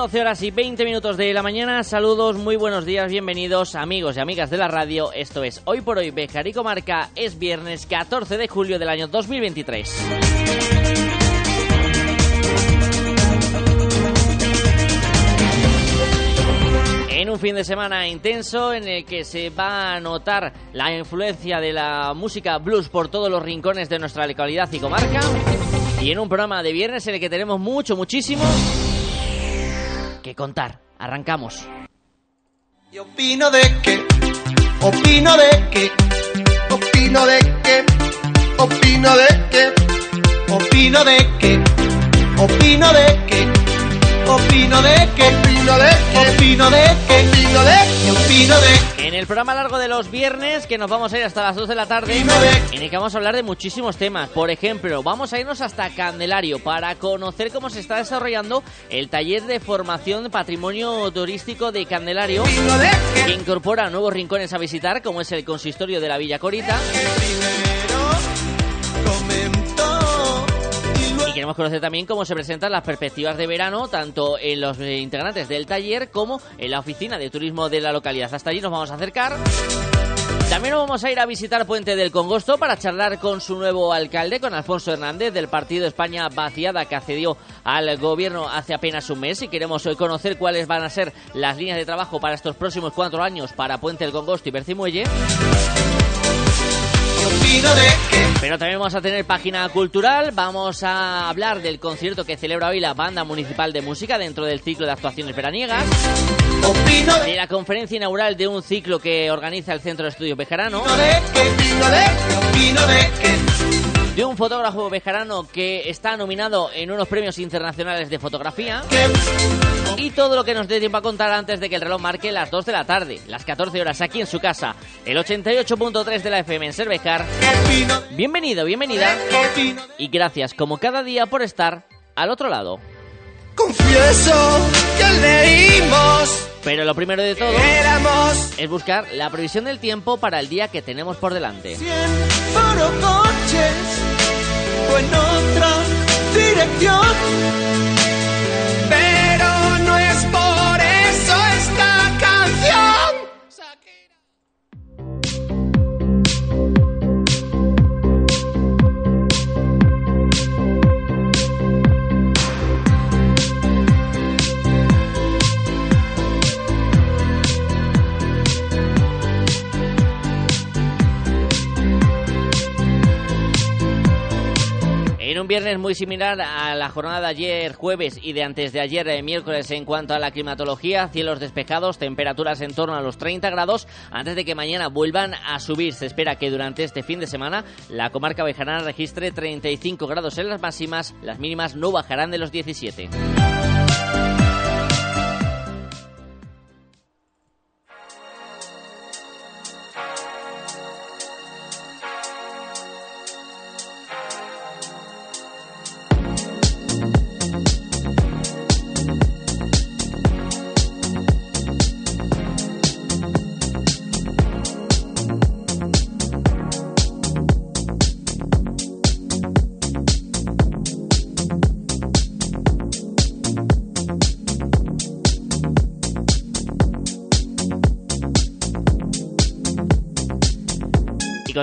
12 horas y 20 minutos de la mañana. Saludos, muy buenos días, bienvenidos amigos y amigas de la radio. Esto es Hoy por Hoy Bejar y Comarca. Es viernes 14 de julio del año 2023. En un fin de semana intenso en el que se va a notar la influencia de la música blues por todos los rincones de nuestra localidad y comarca. Y en un programa de viernes en el que tenemos mucho, muchísimo contar. Arrancamos. Y opino de que, opino de que, opino de que, opino de que, opino de que, opino de que, opino de que, opino de que, opino de que, opino de que, opino de En el programa largo de los viernes, que nos vamos a ir hasta las 2 de la tarde, en el que vamos a hablar de muchísimos temas. Por ejemplo, vamos a irnos hasta Candelario para conocer cómo se está desarrollando el taller de formación de patrimonio turístico de Candelario, que incorpora nuevos rincones a visitar, como es el consistorio de la Villa Corita. Y queremos conocer también cómo se presentan las perspectivas de verano, tanto en los eh, integrantes del taller como en la oficina de turismo de la localidad. Hasta allí nos vamos a acercar. También vamos a ir a visitar Puente del Congosto para charlar con su nuevo alcalde, con Alfonso Hernández, del Partido España Vaciada, que accedió al gobierno hace apenas un mes. Y queremos hoy conocer cuáles van a ser las líneas de trabajo para estos próximos cuatro años para Puente del Congosto y Bercimuelle. Pero también vamos a tener página cultural, vamos a hablar del concierto que celebra hoy la Banda Municipal de Música dentro del ciclo de actuaciones veraniegas, de la conferencia inaugural de un ciclo que organiza el Centro de Estudios Bejarano, de un fotógrafo bejarano que está nominado en unos premios internacionales de fotografía. Y todo lo que nos dé tiempo a contar antes de que el reloj marque las 2 de la tarde, las 14 horas aquí en su casa, el 88.3 de la FM en Cervejar. Bienvenido, bienvenida. Y gracias como cada día por estar al otro lado. Confieso que leímos. Pero lo primero de todo es buscar la previsión del tiempo para el día que tenemos por delante. Forocoches o en otra dirección. Viernes muy similar a la jornada de ayer jueves y de antes de ayer eh, miércoles en cuanto a la climatología, cielos despejados, temperaturas en torno a los 30 grados, antes de que mañana vuelvan a subir. Se espera que durante este fin de semana la comarca bejarana registre 35 grados en las máximas, las mínimas no bajarán de los 17.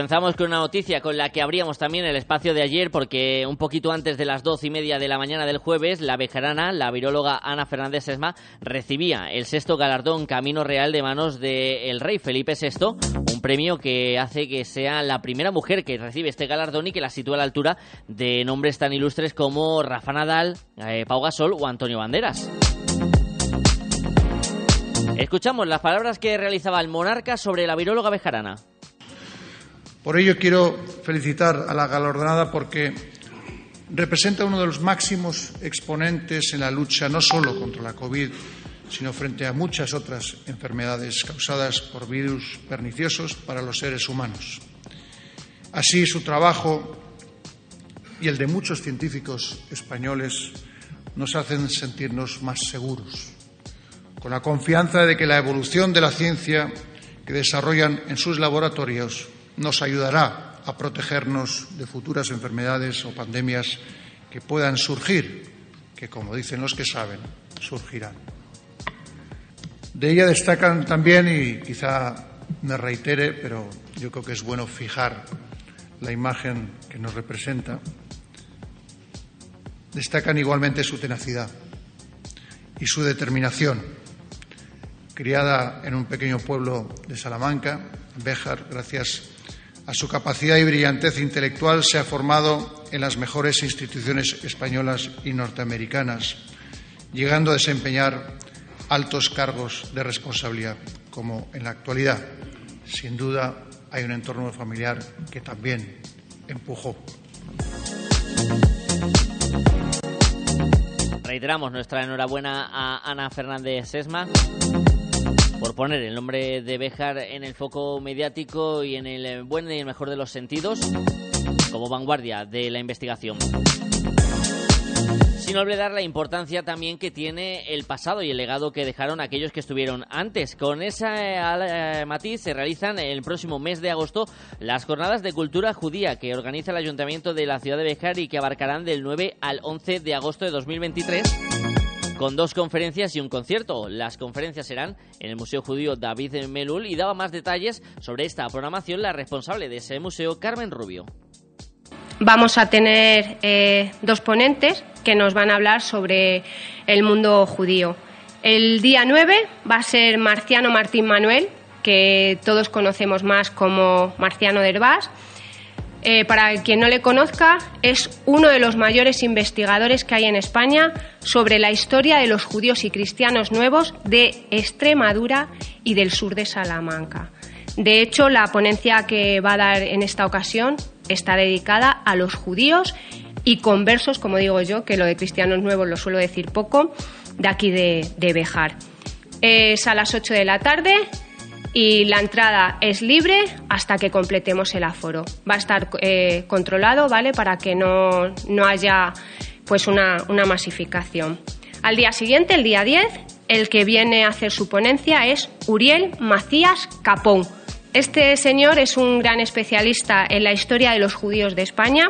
Comenzamos con una noticia con la que abríamos también el espacio de ayer, porque un poquito antes de las doce y media de la mañana del jueves, la bejarana, la viróloga Ana Fernández Esma, recibía el sexto galardón Camino Real de manos del rey Felipe VI, un premio que hace que sea la primera mujer que recibe este galardón y que la sitúa a la altura de nombres tan ilustres como Rafa Nadal, eh, Pau Gasol o Antonio Banderas. Escuchamos las palabras que realizaba el monarca sobre la viróloga bejarana. Por ello quiero felicitar a la galardonada porque representa uno de los máximos exponentes en la lucha no solo contra la COVID, sino frente a muchas otras enfermedades causadas por virus perniciosos para los seres humanos. Así, su trabajo y el de muchos científicos españoles nos hacen sentirnos más seguros, con la confianza de que la evolución de la ciencia que desarrollan en sus laboratorios nos ayudará a protegernos de futuras enfermedades o pandemias que puedan surgir, que, como dicen los que saben, surgirán. De ella destacan también, y quizá me reitere, pero yo creo que es bueno fijar la imagen que nos representa, destacan igualmente su tenacidad y su determinación. Criada en un pequeño pueblo de Salamanca, Béjar, gracias a su capacidad y brillantez intelectual, se ha formado en las mejores instituciones españolas y norteamericanas, llegando a desempeñar altos cargos de responsabilidad, como en la actualidad. Sin duda, hay un entorno familiar que también empujó. Reiteramos nuestra enhorabuena a Ana Fernández Sesma por poner el nombre de Béjar en el foco mediático y en el buen y el mejor de los sentidos como vanguardia de la investigación. Sin olvidar la importancia también que tiene el pasado y el legado que dejaron aquellos que estuvieron antes. Con ese eh, matiz se realizan el próximo mes de agosto las jornadas de cultura judía que organiza el Ayuntamiento de la ciudad de Bejar y que abarcarán del 9 al 11 de agosto de 2023 con dos conferencias y un concierto. Las conferencias serán en el Museo Judío David Melul y daba más detalles sobre esta programación la responsable de ese museo, Carmen Rubio. Vamos a tener eh, dos ponentes que nos van a hablar sobre el mundo judío. El día 9 va a ser Marciano Martín Manuel, que todos conocemos más como Marciano Derbás. Eh, para quien no le conozca, es uno de los mayores investigadores que hay en España sobre la historia de los judíos y cristianos nuevos de Extremadura y del sur de Salamanca. De hecho, la ponencia que va a dar en esta ocasión está dedicada a los judíos y conversos, como digo yo, que lo de cristianos nuevos lo suelo decir poco, de aquí de, de Bejar. Es a las 8 de la tarde y la entrada es libre hasta que completemos el aforo. Va a estar eh, controlado, ¿vale? Para que no, no haya pues una, una masificación. Al día siguiente, el día 10, el que viene a hacer su ponencia es Uriel Macías Capón este señor es un gran especialista en la historia de los judíos de España.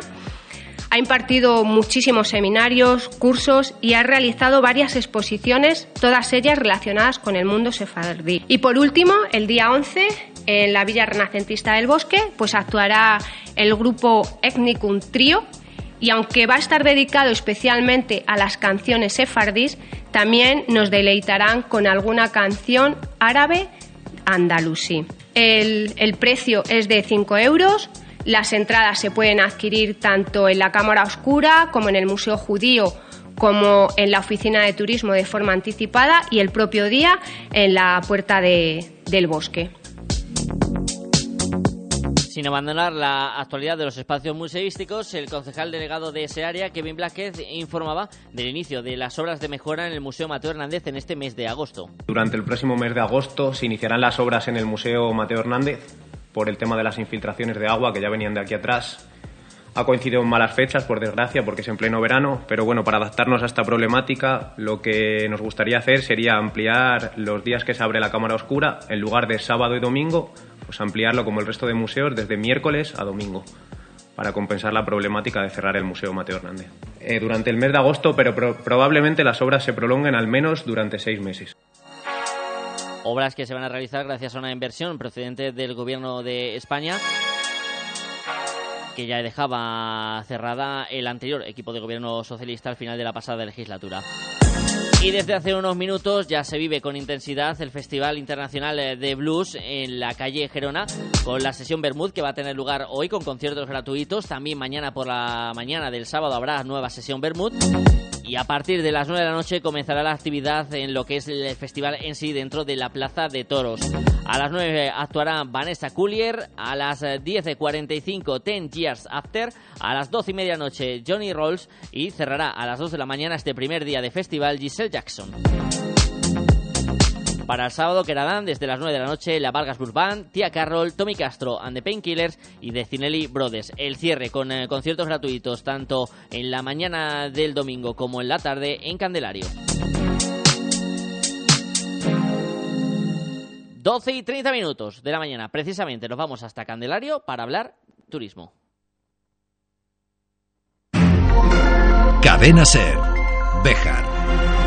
Ha impartido muchísimos seminarios, cursos y ha realizado varias exposiciones, todas ellas relacionadas con el mundo sefardí. Y por último, el día 11, en la Villa Renacentista del Bosque, pues actuará el grupo Ethnicum Trio, y aunque va a estar dedicado especialmente a las canciones sefardís, también nos deleitarán con alguna canción árabe andalusí. El, precio es de 5 euros. Las entradas se pueden adquirir tanto en la Cámara Oscura como en el Museo Judío como en la oficina de turismo de forma anticipada y el propio día en la puerta del bosque. Sin abandonar la actualidad de los espacios museísticos, el concejal delegado de ese área, Kevin Blackett, informaba del inicio de las obras de mejora en el Museo Mateo Hernández en este mes de agosto. Durante el próximo mes de agosto se iniciarán las obras en el Museo Mateo Hernández por el tema de las infiltraciones de agua que ya venían de aquí atrás. Ha coincidido en malas fechas, por desgracia, porque es en pleno verano, pero bueno, para adaptarnos a esta problemática, lo que nos gustaría hacer sería ampliar los días que se abre la cámara oscura, en lugar de sábado y domingo, pues ampliarlo como el resto de museos desde miércoles a domingo para compensar la problemática de cerrar el Museo Mateo Hernández. Eh, durante el mes de agosto, pero probablemente las obras se prolonguen al menos durante seis meses. Obras que se van a realizar gracias a una inversión procedente del Gobierno de España que ya dejaba cerrada el anterior equipo de gobierno socialista al final de la pasada legislatura. Y desde hace unos minutos ya se vive con intensidad el Festival Internacional de Blues en la calle Gerona con la sesión Bermud que va a tener lugar hoy con conciertos gratuitos. También mañana por la mañana del sábado habrá nueva sesión Bermud. Y a partir de las 9 de la noche comenzará la actividad en lo que es el festival en sí dentro de la Plaza de Toros. A las 9 actuará Vanessa Coolier, a las 10.45 Ten Years After, a las 12 y media noche Johnny Rolls y cerrará a las 2 de la mañana este primer día de festival Giselle Jackson. Para el sábado quedarán desde las 9 de la noche la Vargas Blues Tía Carroll, Tommy Castro and the Painkillers y The Cinelli Brothers. El cierre con eh, conciertos gratuitos tanto en la mañana del domingo como en la tarde en Candelario. 12 y 30 minutos de la mañana, precisamente nos vamos hasta Candelario para hablar turismo. Cadena Ser. Bejar.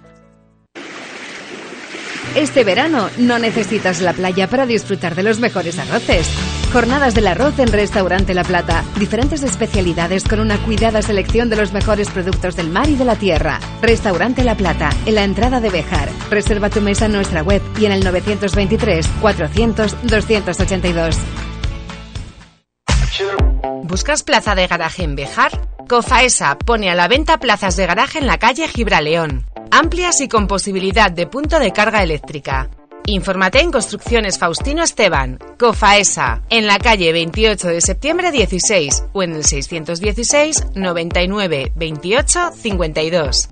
Este verano no necesitas la playa para disfrutar de los mejores arroces. Jornadas del arroz en Restaurante La Plata. Diferentes especialidades con una cuidada selección de los mejores productos del mar y de la tierra. Restaurante La Plata, en la entrada de Bejar. Reserva tu mesa en nuestra web y en el 923 400 282. ¿Buscas plaza de garaje en Bejar? Cofaesa pone a la venta plazas de garaje en la calle Gibraleón. Amplias y con posibilidad de punto de carga eléctrica. Infórmate en Construcciones Faustino Esteban, Cofaesa, en la calle 28 de septiembre 16 o en el 616 99 28 52.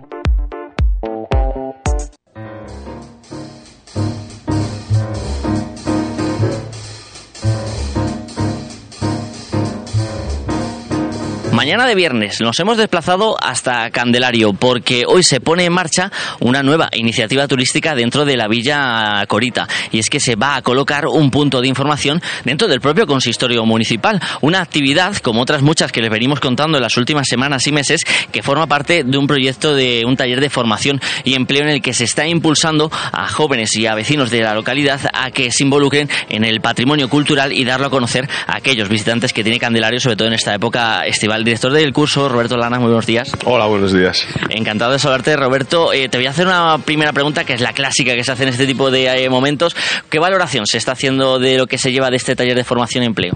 Mañana de viernes nos hemos desplazado hasta Candelario porque hoy se pone en marcha una nueva iniciativa turística dentro de la Villa Corita. Y es que se va a colocar un punto de información dentro del propio consistorio municipal, una actividad como otras muchas que les venimos contando en las últimas semanas y meses que forma parte de un proyecto de un taller de formación y empleo en el que se está impulsando a jóvenes y a vecinos de la localidad a que se involucren en el patrimonio cultural y darlo a conocer a aquellos visitantes que tiene Candelario, sobre todo en esta época estival director del curso, Roberto Lana, muy buenos días. Hola, buenos días. Encantado de saludarte, Roberto. Eh, te voy a hacer una primera pregunta que es la clásica que se hace en este tipo de eh, momentos. ¿Qué valoración se está haciendo de lo que se lleva de este taller de formación y empleo?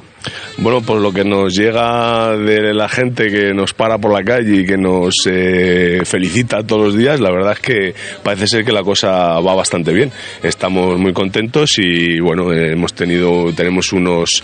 Bueno, pues lo que nos llega de la gente que nos para por la calle y que nos eh, felicita todos los días, la verdad es que parece ser que la cosa va bastante bien. Estamos muy contentos y bueno, hemos tenido, tenemos unos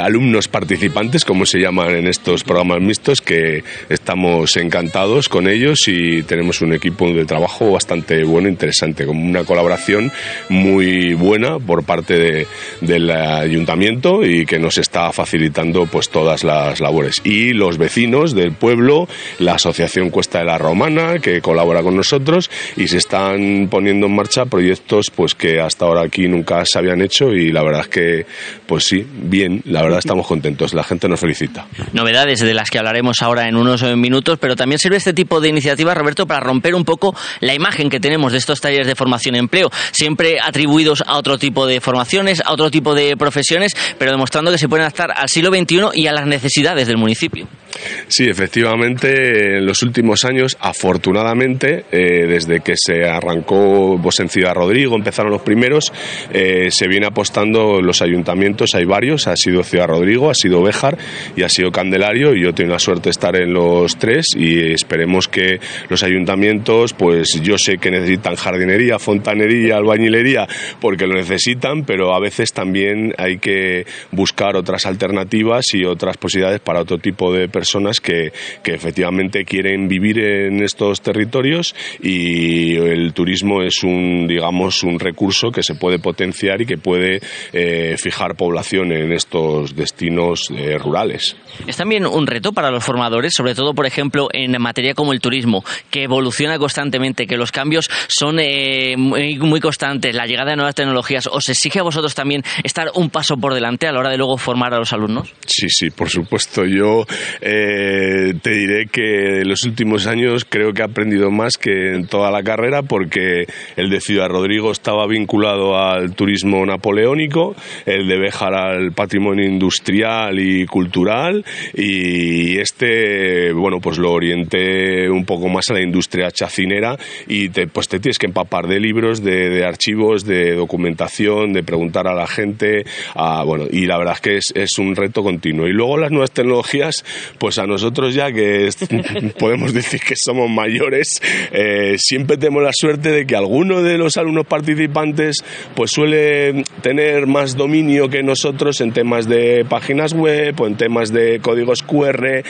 alumnos participantes, como se llaman en estos programas mixtos, que estamos encantados con ellos y tenemos un equipo de trabajo bastante bueno, interesante, con una colaboración muy buena por parte del ayuntamiento y que nos está facilitando pues todas las labores. Y los vecinos del pueblo, la asociación Cuesta de la Romana, que colabora con nosotros y se están poniendo en marcha proyectos pues que hasta ahora aquí nunca se habían hecho y la verdad es que pues sí, bien, la verdad estamos contentos, la gente nos felicita. Novedades de las que hablaremos ahora en unos eh, minutos, pero también sirve este tipo de iniciativa, Roberto, para romper un poco la imagen que tenemos de estos talleres de formación y empleo, siempre atribuidos a otro tipo de formaciones, a otro tipo de profesiones, pero demostrando que se pueden adaptar al siglo XXI y a las necesidades del municipio. Sí, efectivamente, en los últimos años, afortunadamente, eh, desde que se arrancó pues, en Ciudad Rodrigo, empezaron los primeros, eh, se viene apostando los ayuntamientos, hay varios, ha sido Ciudad Rodrigo, ha sido Béjar y ha sido Candelario, y yo tengo la suerte estar en los tres y esperemos que los ayuntamientos, pues yo sé que necesitan jardinería, fontanería, albañilería, porque lo necesitan, pero a veces también hay que buscar otras alternativas y otras posibilidades para otro tipo de personas que, que efectivamente quieren vivir en estos territorios y el turismo es un, digamos, un recurso que se puede potenciar y que puede eh, fijar población en estos destinos eh, rurales. Es también un reto para los formadores, sobre todo, por ejemplo, en materia como el turismo, que evoluciona constantemente, que los cambios son eh, muy, muy constantes, la llegada de nuevas tecnologías. ¿Os exige a vosotros también estar un paso por delante a la hora de luego formar a los alumnos? Sí, sí, por supuesto. Yo eh, te diré que en los últimos años creo que he aprendido más que en toda la carrera porque el de Ciudad Rodrigo estaba vinculado al turismo napoleónico, el de Béjar al patrimonio industrial y cultural y este, bueno, pues lo orienté un poco más a la industria chacinera y te, pues te tienes que empapar de libros, de, archivos, de documentación, de preguntar a la gente, bueno, y la verdad es que es, es un reto continuo. Y luego las nuevas tecnologías, pues a nosotros ya que podemos decir que somos mayores, eh, siempre tenemos la suerte de que alguno de los alumnos participantes pues suele tener más dominio que nosotros en temas de páginas web o en temas de códigos QR,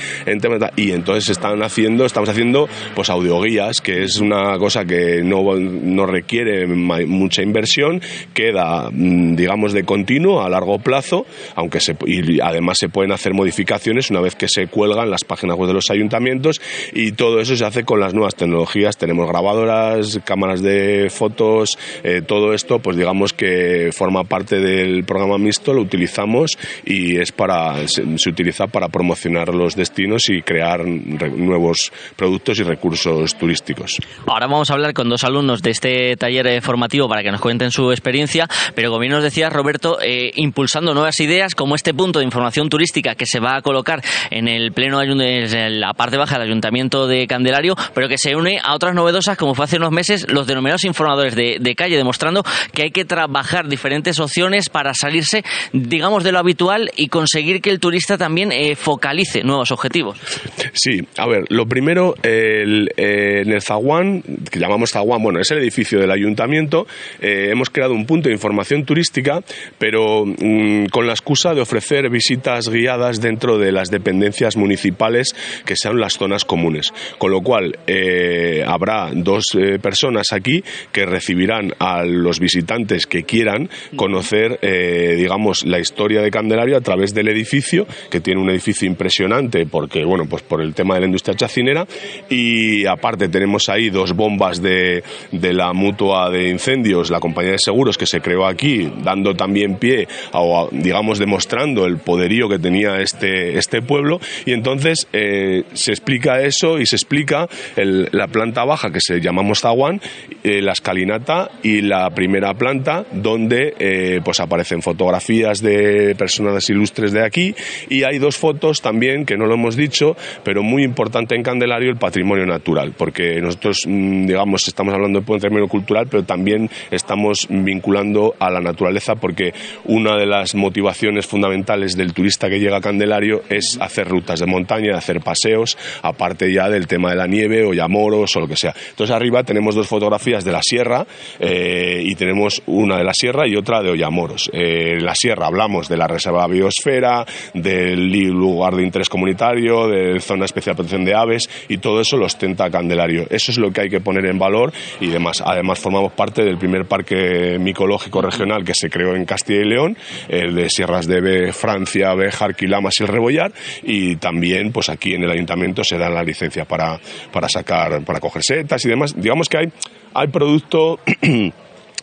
y entonces están haciendo, estamos haciendo pues audioguías, que es una cosa que no, no requiere mucha inversión, queda mm, digamos de continuo a largo plazo, aunque se, y además se pueden hacer modificaciones una vez que se cuelgan las páginas web de los ayuntamientos y todo eso se hace con las nuevas tecnologías. Tenemos grabadoras, cámaras de fotos, eh, todo esto, pues digamos que forma parte del programa mixto, lo utilizamos y es para se, utiliza para promocionar los y crear nuevos productos y recursos turísticos. Ahora vamos a hablar con dos alumnos de este taller eh, formativo para que nos cuenten su experiencia, pero como bien nos decía Roberto, eh, impulsando nuevas ideas como este punto de información turística que se va a colocar en el pleno en la parte baja del Ayuntamiento de Candelario, pero que se une a otras novedosas como fue hace unos meses los denominados informadores de, calle, demostrando que hay que trabajar diferentes opciones para salirse, digamos, de lo habitual y conseguir que el turista también eh, focalice nuevos objetivos. Sí, a ver, lo primero, el, eh, en el Zaguán, que llamamos Zaguán, bueno, es el edificio del ayuntamiento, eh, hemos creado un punto de información turística, pero mm, con la excusa de ofrecer visitas guiadas dentro de las dependencias municipales que sean las zonas comunes. Con lo cual, eh, habrá dos personas aquí que recibirán a los visitantes que quieran conocer, digamos, la historia de Candelario a través del edificio, que tiene un edificio impresionante porque, bueno, pues por el tema de la industria chacinera. Y aparte tenemos ahí dos bombas de, de la mutua de incendios, la compañía de seguros que se creó aquí, dando también pie, o digamos, demostrando el poderío que tenía este, este pueblo. Y entonces eh, se explica eso y se explica la planta baja que se llamamos Zaguán, eh, la escalinata y la primera planta donde eh, pues aparecen fotografías de personas ilustres de aquí y hay dos fotos también que no lo hemos dicho, pero muy importante en Candelario el patrimonio natural, porque nosotros mm, digamos estamos hablando de patrimonio cultural, pero también estamos vinculando a la naturaleza porque una de las motivaciones fundamentales del turista que llega a Candelario es hacer rutas de montaña, hacer paseos, aparte ya del tema de la nieve o llamoros o lo que sea. Entonces arriba tenemos dos fotografías de la sierra eh, y tenemos una de la sierra y otra de Ollamoros. Eh, en la sierra hablamos de la reserva biosfera, del lugar de interés comunitario, de zona especial de protección de aves y todo eso lo ostenta Candelario. Eso es lo que hay que poner en valor y demás. Además formamos parte del primer parque micológico regional que se creó en Castilla y León, el de Sierras de Francia, Béjar, Quilamas y el Rebollar y también pues aquí en el ayuntamiento se dan las licencias para, para sacar, para coger setas y demás. Digamos que hay, hay producto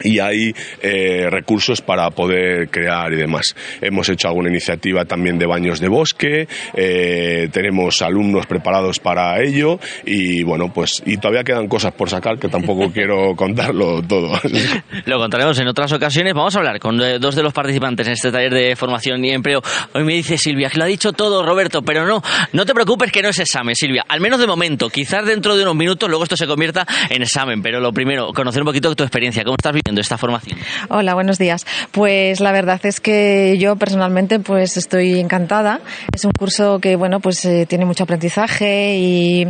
y hay eh, recursos para poder crear y demás. Hemos hecho alguna iniciativa también de baños de bosque, eh, tenemos alumnos preparados para ello y bueno, pues y todavía quedan cosas por sacar que tampoco quiero contarlo todo. Lo contaremos en otras ocasiones. Vamos a hablar con eh, dos de los participantes en este taller de formación y empleo. Hoy me dice Silvia que lo ha dicho todo Roberto, pero no, no te preocupes que no es examen, Silvia. Al menos de momento, quizás dentro de unos minutos luego esto se convierta en examen, pero lo primero, conocer un poquito tu experiencia, cómo estás viviendo esta formación? Hola, buenos días. Pues la verdad es que yo personalmente pues estoy encantada. Es un curso que bueno pues eh, tiene mucho aprendizaje y,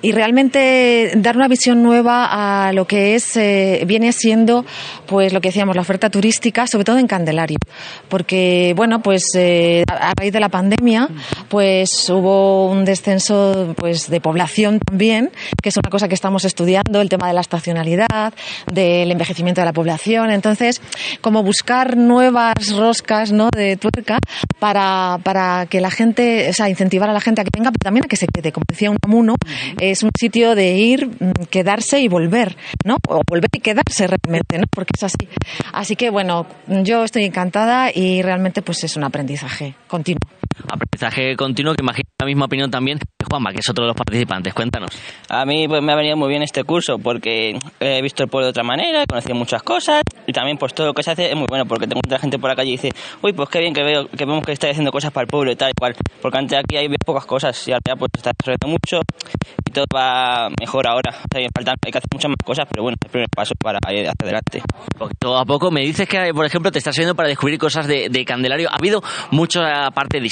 y, realmente dar una visión nueva a lo que es eh, viene siendo pues lo que decíamos la oferta turística, sobre todo en Candelario, porque bueno pues eh, a raíz de la pandemia pues hubo un descenso pues de población también, que es una cosa que estamos estudiando, el tema de la estacionalidad, del envejecimiento de la población entonces, como buscar nuevas roscas ¿no? de tuerca para, para que la gente, o sea, incentivar a la gente a que venga, pero también a que se quede. Como decía un amuno, es un sitio de ir, mm, quedarse y volver, ¿no? O volver y quedarse realmente, ¿no? Porque es así. Así que, bueno, yo estoy encantada y realmente pues es un aprendizaje continuo. Aprendizaje continuo que imagino la misma opinión también de Juanma, que es otro de los participantes. Cuéntanos. A mí pues, me ha venido muy bien este curso porque he visto el pueblo de otra manera, he conocido muchas cosas y también pues todo lo que se hace es muy bueno porque te encuentra gente por la calle y dice, uy, pues qué bien que veo que vemos que estáis haciendo cosas para el pueblo y tal y cual. Porque antes aquí hay pocas cosas y ahora pues está desarrollando mucho y todo va mejor ahora. O sea, hay, que hacer muchas más cosas, pero bueno, es el primer paso para ir hacia adelante. Poquito a poco me dices que, por ejemplo, te estás yendo para descubrir cosas de, de Candelario. ¿Ha habido mucha parte de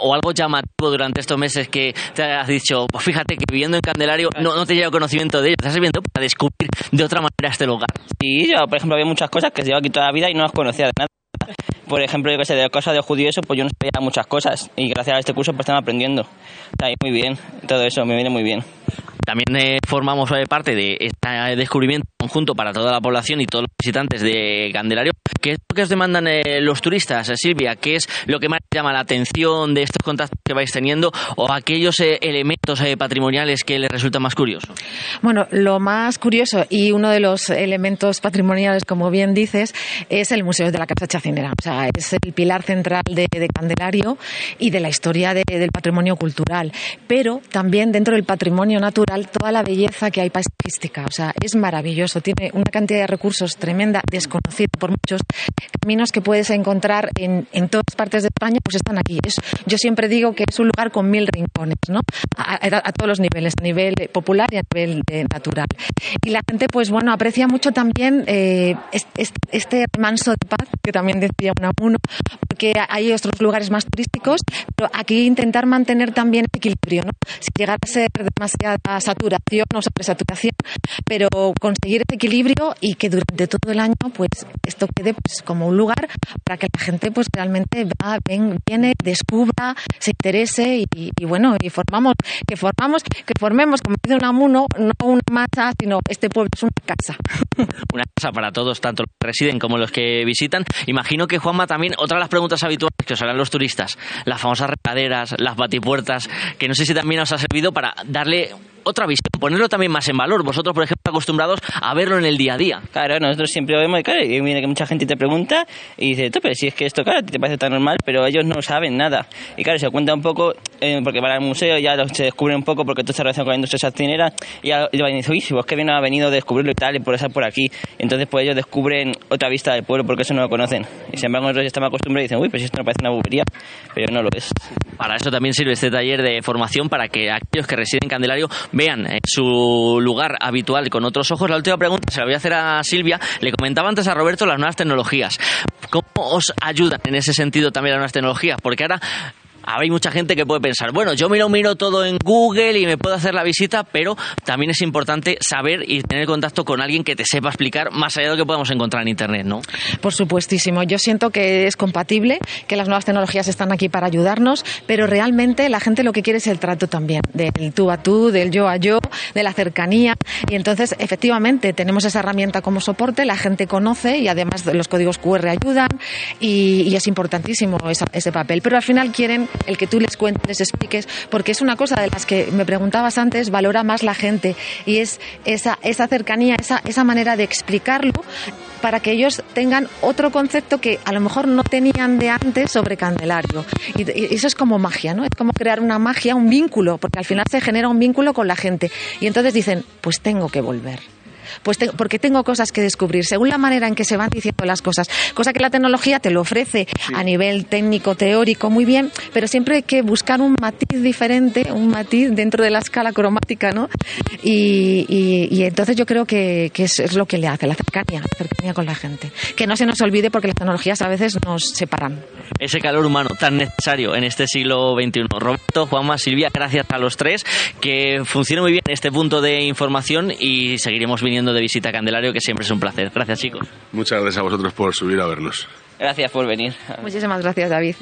o algo llamativo durante estos meses que te has dicho, pues fíjate que viviendo en Candelario no, no te lleva conocimiento de ello, te estás viviendo para descubrir de otra manera este lugar? Sí, yo, por ejemplo, había muchas cosas que llevo aquí toda la vida y no las conocía de nada. Por ejemplo, yo que sé, de cosas de judío eso, pues yo no sabía muchas cosas y gracias a este curso pues están aprendiendo. Está ahí muy bien, todo eso me viene muy bien. También eh, formamos eh, parte de este descubrimiento conjunto para toda la población y todos los visitantes de Candelario. ¿Qué es lo que os demandan eh, los turistas, eh, Silvia? ¿Qué es lo que más llama la atención de estos contactos que vais teniendo o aquellos eh, elementos patrimoniales que les resulta más curioso? Bueno, lo más curioso y uno de los elementos patrimoniales, como bien dices, es el Museo de la Casa Chacinera. O sea, es el pilar central de, de Candelario y de la historia de- del patrimonio cultural. Pero también dentro del patrimonio natural, toda la belleza que hay paisajística. O sea, es maravilloso. Tiene una cantidad de recursos tremenda, desconocida por muchos. Caminos que puedes encontrar en, en todas partes de España, pues están aquí. Es- yo siempre digo que es un lugar con mil rincones, ¿no? A, a- a todos los niveles, a nivel popular y a nivel eh, natural. Y la gente, pues bueno, aprecia mucho también eh, es- es- este manso de paz, que también decía Unamuno, porque hay otros lugares más turísticos, pero aquí intentar mantener también equilibrio, ¿no? Si llegara a ser demasiada saturación o sobresaturación, pero conseguir ese equilibrio y que durante todo el año, pues esto quede pues como un lugar para que la gente pues realmente va, ven- viene, descubra, se interese y, y bueno, y formamos, que formamos, que formemos, como dice Unamuno, no una masa, sino este pueblo es una casa. Una casa para todos, tanto los que residen como los que visitan. Imagino que Juanma también, otra de las preguntas habituales que os harán los turistas, las famosas regaderas, las batipuertas, que no sé si también os ha servido para darle otra visión, ponerlo también más en valor. Vosotros, por ejemplo, acostumbrados a verlo en el día a día. Claro, nosotros siempre lo vemos y claro, y viene que mucha gente te pregunta y dice, tú, pero si es que esto, claro, te parece tan normal, pero ellos no saben nada. Y claro, se cuenta un poco, eh, porque van al museo, ya se descubre un poco porque tú estás relacionado con la industria sacinera y ya van y dicen, uy, si vos que bien ha venido a descubrirlo y tal, y por estar por aquí. Entonces, pues ellos descubren otra vista del pueblo porque eso no lo conocen. Y sin embargo, nosotros ya estamos acostumbrados y dicen, uy, pues esto no parece una bubería, pero no lo es. Para eso también sirve este taller de formación para que aquellos que residen en Candelario vean eh, su lugar habitual con otros ojos. La última pregunta se la voy a hacer a Silvia. Le comentaba antes a Roberto las nuevas tecnologías. ¿Cómo os ayudan en ese sentido también las nuevas tecnologías? Porque ahora hay mucha gente que puede pensar, bueno, yo me lo miro todo en Google y me puedo hacer la visita, pero también es importante saber y tener contacto con alguien que te sepa explicar más allá de lo que podemos encontrar en Internet, ¿no? Por supuestísimo. Yo siento que es compatible, que las nuevas tecnologías están aquí para ayudarnos, pero realmente la gente lo que quiere es el trato también, del tú a tú, del yo a yo, de la cercanía. Y entonces, efectivamente, tenemos esa herramienta como soporte, la gente conoce y además los códigos QR ayudan y, y es importantísimo esa- ese papel. Pero al final quieren el que tú les cuentes, les expliques, porque es una cosa de las que me preguntabas antes, valora más la gente y es esa, esa cercanía, esa, esa manera de explicarlo para que ellos tengan otro concepto que a lo mejor no tenían de antes sobre Candelario. Y, y eso es como magia, ¿no? Es como crear una magia, un vínculo, porque al final se genera un vínculo con la gente. Y entonces dicen, pues tengo que volver. Pues te- porque tengo cosas que descubrir, según la manera en que se van diciendo las cosas. Cosa que la tecnología te lo ofrece a nivel técnico, teórico, muy bien, pero siempre hay que buscar un matiz diferente, un matiz dentro de la escala cromática, ¿no? Y, y- y entonces yo creo que, que es, es lo que le hace, la cercanía, la cercanía con la gente. Que no se nos olvide porque las tecnologías a veces nos separan. ese calor humano tan necesario en este siglo XXI. Roberto, Juanma, Silvia, gracias a los tres. Que funcione muy bien este punto de información y seguiremos viniendo de visita a Candelario, que siempre es un placer. Gracias, chicos. Muchas gracias a vosotros por subir a vernos. Gracias por venir. Muchísimas gracias, David.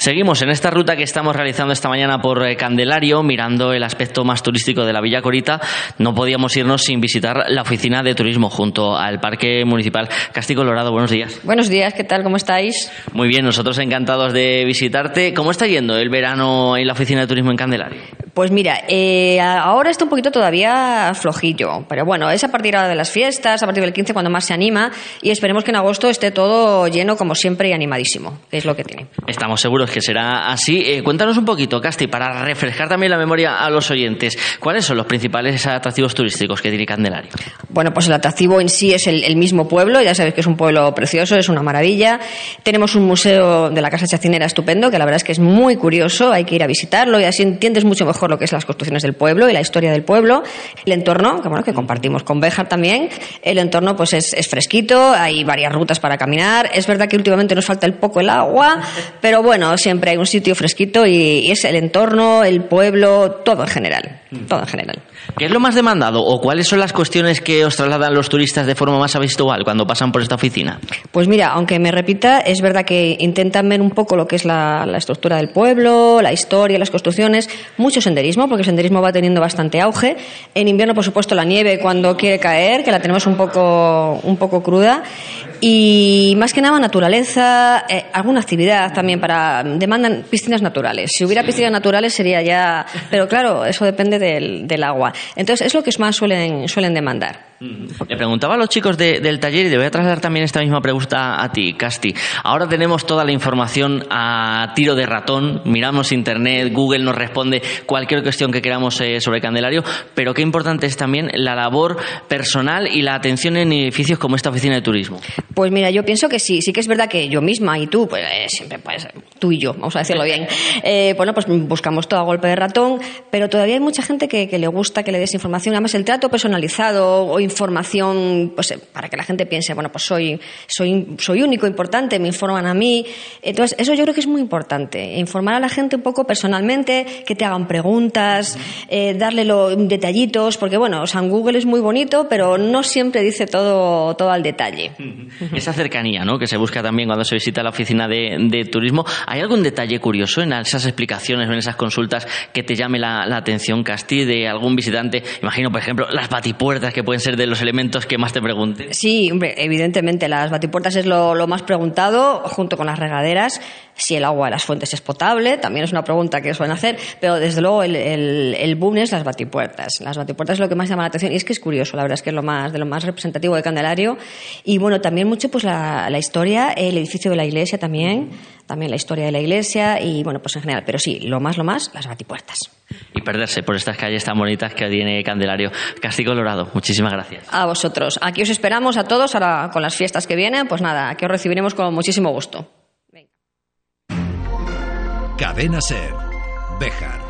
Seguimos en esta ruta que estamos realizando esta mañana por eh, Candelario, mirando el aspecto más turístico de la Villa Corita. No podíamos irnos sin visitar la oficina de turismo junto al Parque Municipal Castillo Colorado. Buenos días. Buenos días, ¿qué tal? ¿Cómo estáis? Muy bien, nosotros encantados de visitarte. ¿Cómo está yendo el verano en la oficina de turismo en Candelario? Pues mira, eh, ahora está un poquito todavía flojillo, pero bueno, es a partir de las fiestas, a partir del 15 cuando más se anima y esperemos que en agosto esté todo lleno como siempre y animadísimo, que es lo que tiene. Estamos seguros que será así. Eh, cuéntanos un poquito, Casti, para refrescar también la memoria a los oyentes, ¿cuáles son los principales atractivos turísticos que tiene Candelario? Bueno, pues el atractivo en sí es el, el mismo pueblo, ya sabes que es un pueblo precioso, es una maravilla. Tenemos un museo de la Casa Chacinera estupendo, que la verdad es que es muy curioso, hay que ir a visitarlo y así entiendes mucho mejor lo que es las construcciones del pueblo y la historia del pueblo. El entorno, que bueno, que compartimos con Béjar también, el entorno pues es, es fresquito, hay varias rutas para caminar. Es verdad que últimamente nos falta el poco el agua, pero bueno, siempre hay un sitio fresquito y es el entorno, el pueblo, todo en general, todo en general. ¿Qué es lo más demandado o cuáles son las cuestiones que os trasladan los turistas de forma más habitual cuando pasan por esta oficina? Pues mira, aunque me repita, es verdad que intentan ver un poco lo que es la, la estructura del pueblo, la historia, las construcciones, mucho senderismo, porque el senderismo va teniendo bastante auge. En invierno, por supuesto, la nieve cuando quiere caer, que la tenemos un poco, un poco cruda. Y más que nada naturaleza, eh, alguna actividad también para demandan piscinas naturales. Si hubiera piscinas naturales sería ya, pero claro, eso depende del, del agua. Entonces es lo que más suelen suelen demandar. Le preguntaba a los chicos de- del taller y le voy a trasladar también esta misma pregunta a ti, Casti. Ahora tenemos toda la información a tiro de ratón, miramos internet, Google nos responde cualquier cuestión que queramos eh, sobre Candelario, pero qué importante es también la labor personal y la atención en edificios como esta oficina de turismo. Pues mira, yo pienso que sí, sí que es verdad que yo misma y tú, pues eh, siempre, pues tú y yo, vamos a decirlo bien, eh, bueno, pues buscamos todo a golpe de ratón, pero todavía hay mucha gente que, que le gusta que le des información, además el trato personalizado o información, pues eh, para que la gente piense, bueno, pues soy, soy, soy único, importante, me informan a mí, entonces eso yo creo que es muy importante, informar a la gente un poco personalmente, que te hagan preguntas, eh, darle lo- detallitos, porque bueno, o sea, Google es muy bonito, pero no siempre dice todo, todo al detalle. Esa cercanía ¿no? que se busca también cuando se visita la oficina de, de turismo. ¿Hay algún detalle curioso en esas explicaciones o en esas consultas que te llame la, la atención, Casti, de algún visitante? Imagino, por ejemplo, las batipuertas que pueden ser de los elementos que más te pregunten. Sí, hombre, evidentemente las batipuertas es lo, lo más preguntado, junto con las regaderas. Si el agua de las fuentes es potable, también es una pregunta que suelen hacer, pero desde luego el, el, el boom es las batipuertas. Las batipuertas es lo que más llama la atención y es que es curioso, la verdad es que es lo más, de lo más representativo de Candelario. Y bueno, también mucho pues la, la historia, el edificio de la iglesia también, también la historia de la iglesia y bueno, pues en general. Pero sí, lo más, lo más, las batipuertas. Y perderse por estas calles tan bonitas que tiene Candelario. Casti Colorado, muchísimas gracias. A vosotros. Aquí os esperamos a todos ahora con las fiestas que vienen. Pues nada, aquí os recibiremos con muchísimo gusto. Cadena Ser. Béjar.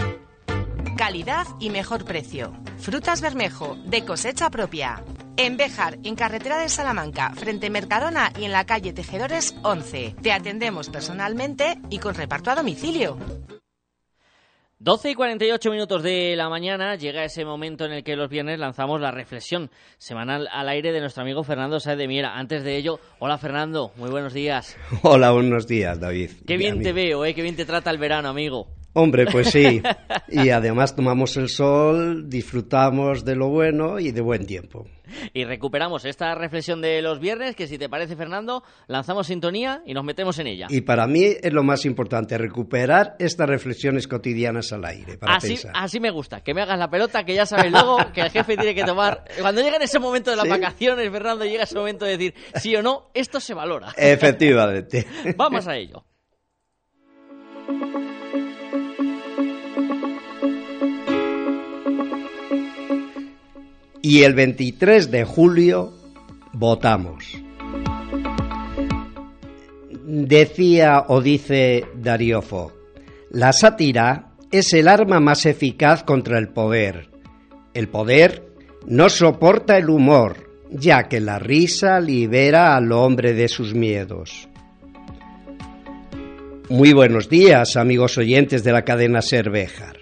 Calidad y mejor precio. Frutas Bermejo, de cosecha propia. En Béjar, en carretera de Salamanca, frente a Mercadona y en la calle Tejedores 11. Te atendemos personalmente y con reparto a domicilio. 12 y 48 minutos de la mañana llega ese momento en el que los viernes lanzamos la reflexión semanal al aire de nuestro amigo Fernando Saez de Miera. Antes de ello, hola Fernando, muy buenos días. Hola, buenos días, David. Qué bien Amigo. te veo, ¿eh? qué bien te trata el verano, amigo. Hombre, pues sí. Y además tomamos el sol, disfrutamos de lo bueno y de buen tiempo. Y recuperamos esta reflexión de los viernes, que si te parece, Fernando, lanzamos sintonía y nos metemos en ella. Y para mí es lo más importante, recuperar estas reflexiones cotidianas al aire, para Así, pensar. así me gusta, que me hagas la pelota, que ya sabes luego que el jefe tiene que tomar. Cuando llega en ese momento de las Sí. vacaciones, Fernando, llega ese momento de decir sí o no, esto se valora. Efectivamente. Vamos a ello. Y el 23 de julio votamos. Decía o dice Darío Fo, la sátira es el arma más eficaz contra el poder. El poder no soporta el humor, ya que la risa libera al hombre de sus miedos. Muy buenos días, amigos oyentes de la cadena Cervejar.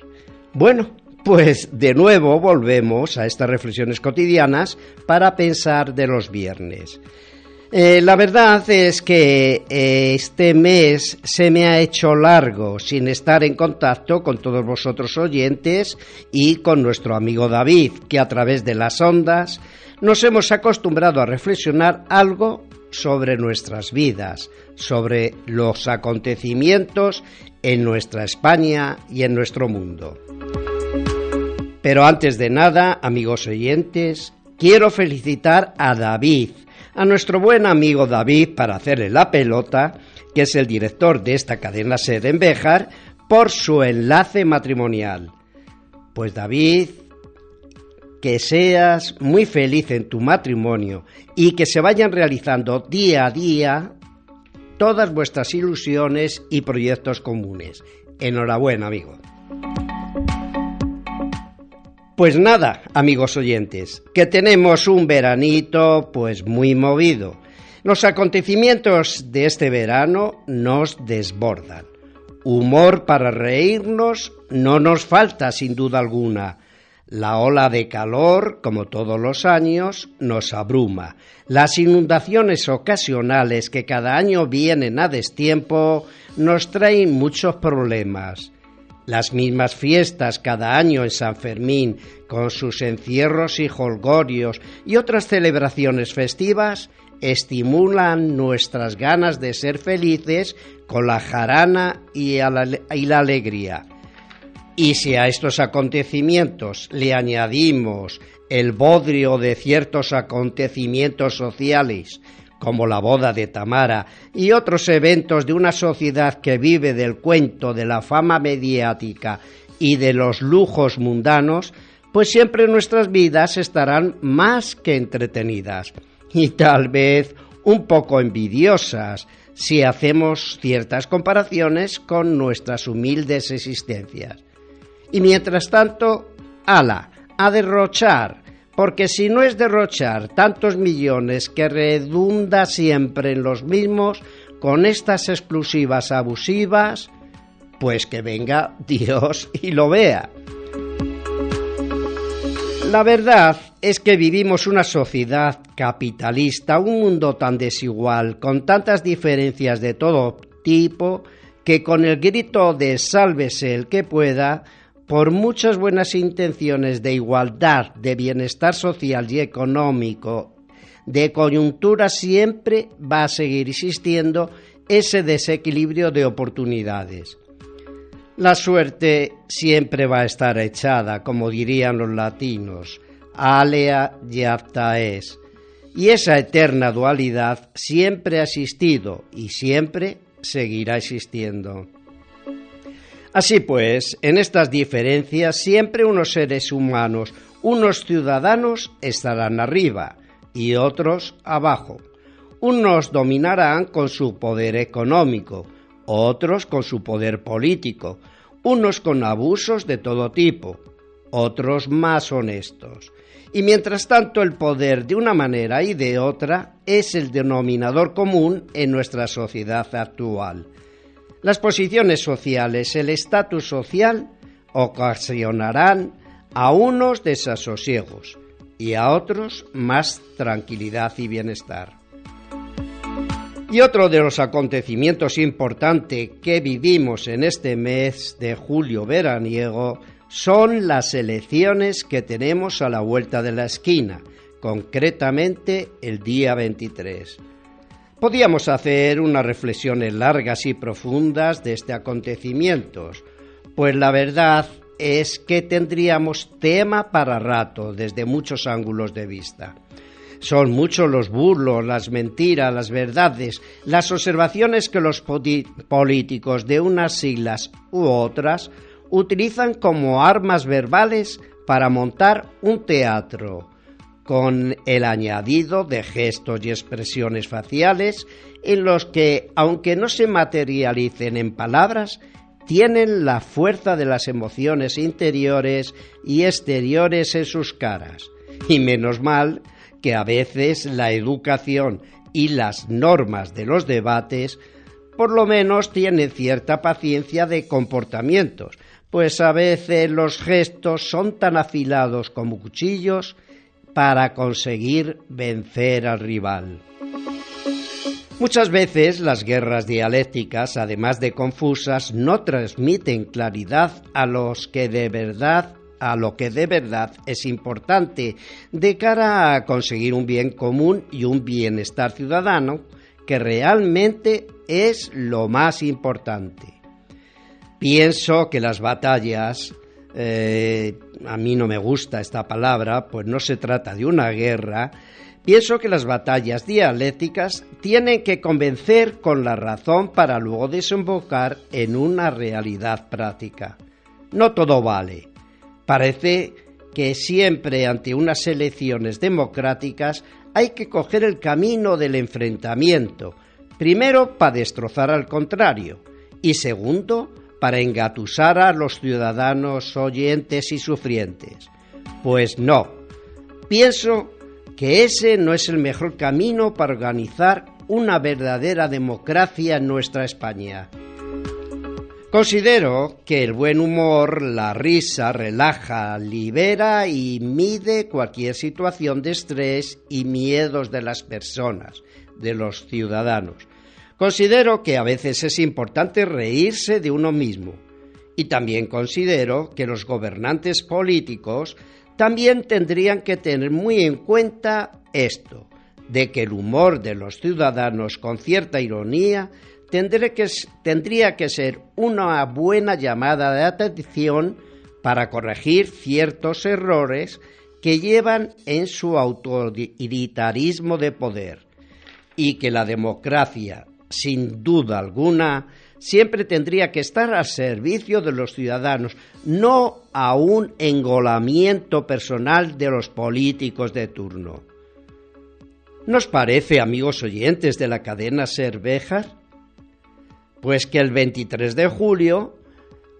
Bueno, pues de nuevo volvemos a estas reflexiones cotidianas para pensar de los viernes. Eh, la verdad es que eh, este mes se me ha hecho largo sin estar en contacto con todos vosotros oyentes y con nuestro amigo David, que a través de las ondas nos hemos acostumbrado a reflexionar algo sobre nuestras vidas, sobre los acontecimientos en nuestra España y en nuestro mundo. Pero antes de nada, amigos oyentes, quiero felicitar a David, a nuestro buen amigo David para hacerle la pelota, que es el director de esta cadena SER en Béjar, por su enlace matrimonial. Pues David, que seas muy feliz en tu matrimonio y que se vayan realizando día a día todas vuestras ilusiones y proyectos comunes. Enhorabuena, amigo. Pues nada, amigos oyentes, que tenemos un veranito pues muy movido. Los acontecimientos de este verano nos desbordan. Humor para reírnos no nos falta sin duda alguna. La ola de calor, como todos los años, nos abruma. Las inundaciones ocasionales que cada año vienen a destiempo nos traen muchos problemas. Las mismas fiestas cada año en San Fermín, con sus encierros y holgorios y otras celebraciones festivas, estimulan nuestras ganas de ser felices con la jarana y, la, alegría. Y si a estos acontecimientos le añadimos el bodrio de ciertos acontecimientos sociales como la boda de Tamara y otros eventos de una sociedad que vive del cuento de la fama mediática y de los lujos mundanos, pues siempre nuestras vidas estarán más que entretenidas y tal vez un poco envidiosas si hacemos ciertas comparaciones con nuestras humildes existencias. Y mientras tanto, ala, a derrochar, porque si no es derrochar tantos millones que redunda siempre en los mismos, con estas exclusivas abusivas, pues que venga Dios y lo vea. La verdad es que vivimos una sociedad capitalista, un mundo tan desigual, con tantas diferencias de todo tipo, que con el grito de sálvese el que pueda, por muchas buenas intenciones de igualdad, de bienestar social y económico, de coyuntura, siempre va a seguir existiendo ese desequilibrio de oportunidades. La suerte siempre va a estar echada, como dirían los latinos, alea yapta es, y esa eterna dualidad siempre ha existido y siempre seguirá existiendo. Así pues, en estas diferencias siempre unos seres humanos, unos ciudadanos estarán arriba y otros abajo. Unos dominarán con su poder económico, otros con su poder político, unos con abusos de todo tipo, otros más honestos. Y mientras tanto el poder de una manera y de otra es el denominador común en nuestra sociedad actual. Las posiciones sociales, el estatus social, ocasionarán a unos desasosiegos y a otros más tranquilidad y bienestar. Y otro de los acontecimientos importantes que vivimos en este mes de julio veraniego son las elecciones que tenemos a la vuelta de la esquina, concretamente el día 23. Podíamos hacer unas reflexiones largas y profundas de este acontecimiento, pues la verdad es que tendríamos tema para rato desde muchos ángulos de vista. Son muchos los burlos, las mentiras, las verdades, las observaciones que los políticos de unas siglas u otras utilizan como armas verbales para montar un teatro con el añadido de gestos y expresiones faciales en los que, aunque no se materialicen en palabras, tienen la fuerza de las emociones interiores y exteriores en sus caras. Y menos mal que a veces la educación y las normas de los debates por lo menos tienen cierta paciencia de comportamientos, pues a veces los gestos son tan afilados como cuchillos para conseguir vencer al rival. Muchas veces las guerras dialécticas, además de confusas, no transmiten claridad a los que de verdad a lo que de verdad es importante de cara a conseguir un bien común y un bienestar ciudadano que realmente es lo más importante. Pienso que las batallas, eh, a mí no me gusta esta palabra, pues no se trata de una guerra, pienso que las batallas dialécticas tienen que convencer con la razón para luego desembocar en una realidad práctica. No todo vale. Parece que siempre ante unas elecciones democráticas hay que coger el camino del enfrentamiento, primero para destrozar al contrario y segundo para engatusar a los ciudadanos oyentes y sufrientes. Pues no, pienso que ese no es el mejor camino para organizar una verdadera democracia en nuestra España. Considero que el buen humor, la risa, relaja, libera y mide cualquier situación de estrés y miedos de las personas, de los ciudadanos. Considero que a veces es importante reírse de uno mismo. Y también considero que los gobernantes políticos también tendrían que tener muy en cuenta esto, de que el humor de los ciudadanos con cierta ironía tendría que, ser una buena llamada de atención para corregir ciertos errores que llevan en su autoritarismo de poder. Y que la democracia sin duda alguna, siempre tendría que estar al servicio de los ciudadanos, no a un engolamiento personal de los políticos de turno. ¿Nos parece, amigos oyentes de la cadena Cervejar? Pues que el 23 de julio,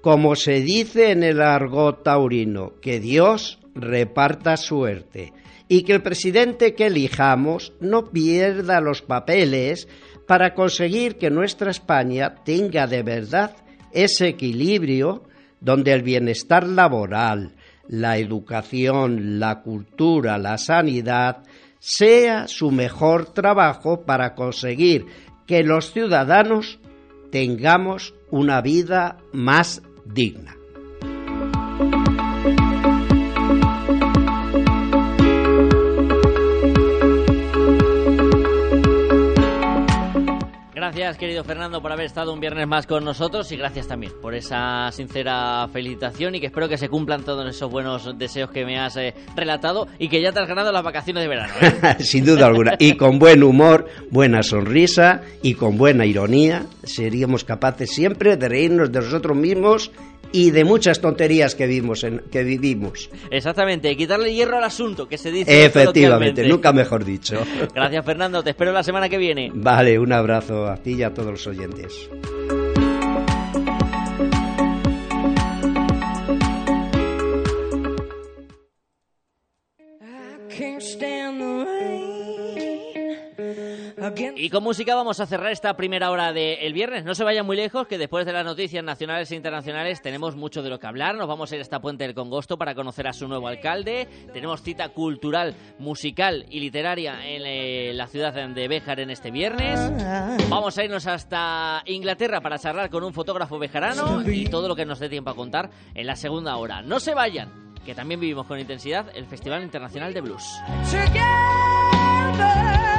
como se dice en el argot taurino, que Dios reparta suerte y que el presidente que elijamos no pierda los papeles para conseguir que nuestra España tenga de verdad ese equilibrio donde el bienestar laboral, la educación, la cultura, la sanidad sea su mejor trabajo para conseguir que los ciudadanos tengamos una vida más digna. Gracias, querido Fernando, por haber estado un viernes más con nosotros y gracias también por esa sincera felicitación y que espero que se cumplan todos esos buenos deseos que me has eh, relatado y que ya te has ganado las vacaciones de verano. ¿eh? Sin duda alguna. Y con buen humor, buena sonrisa y con buena ironía seríamos capaces siempre de reírnos de nosotros mismos y de muchas tonterías que vimos en, que vivimos. Exactamente, quitarle hierro al asunto, que se dice. Efectivamente, nunca mejor dicho. Gracias, Fernando. Te espero la semana que viene. Vale, un abrazo a ti y a todos los oyentes. Y con música vamos a cerrar esta primera hora del viernes. No se vayan muy lejos, que después de las noticias nacionales e internacionales tenemos mucho de lo que hablar. Nos vamos a ir hasta Puente del Congosto para conocer a su nuevo alcalde. Tenemos cita cultural, musical y literaria en eh, la ciudad de Béjar en este viernes. Vamos a irnos hasta Inglaterra para charlar con un fotógrafo bejarano y todo lo que nos dé tiempo a contar en la segunda hora. No se vayan, que también vivimos con intensidad el Festival Internacional de Blues. Everything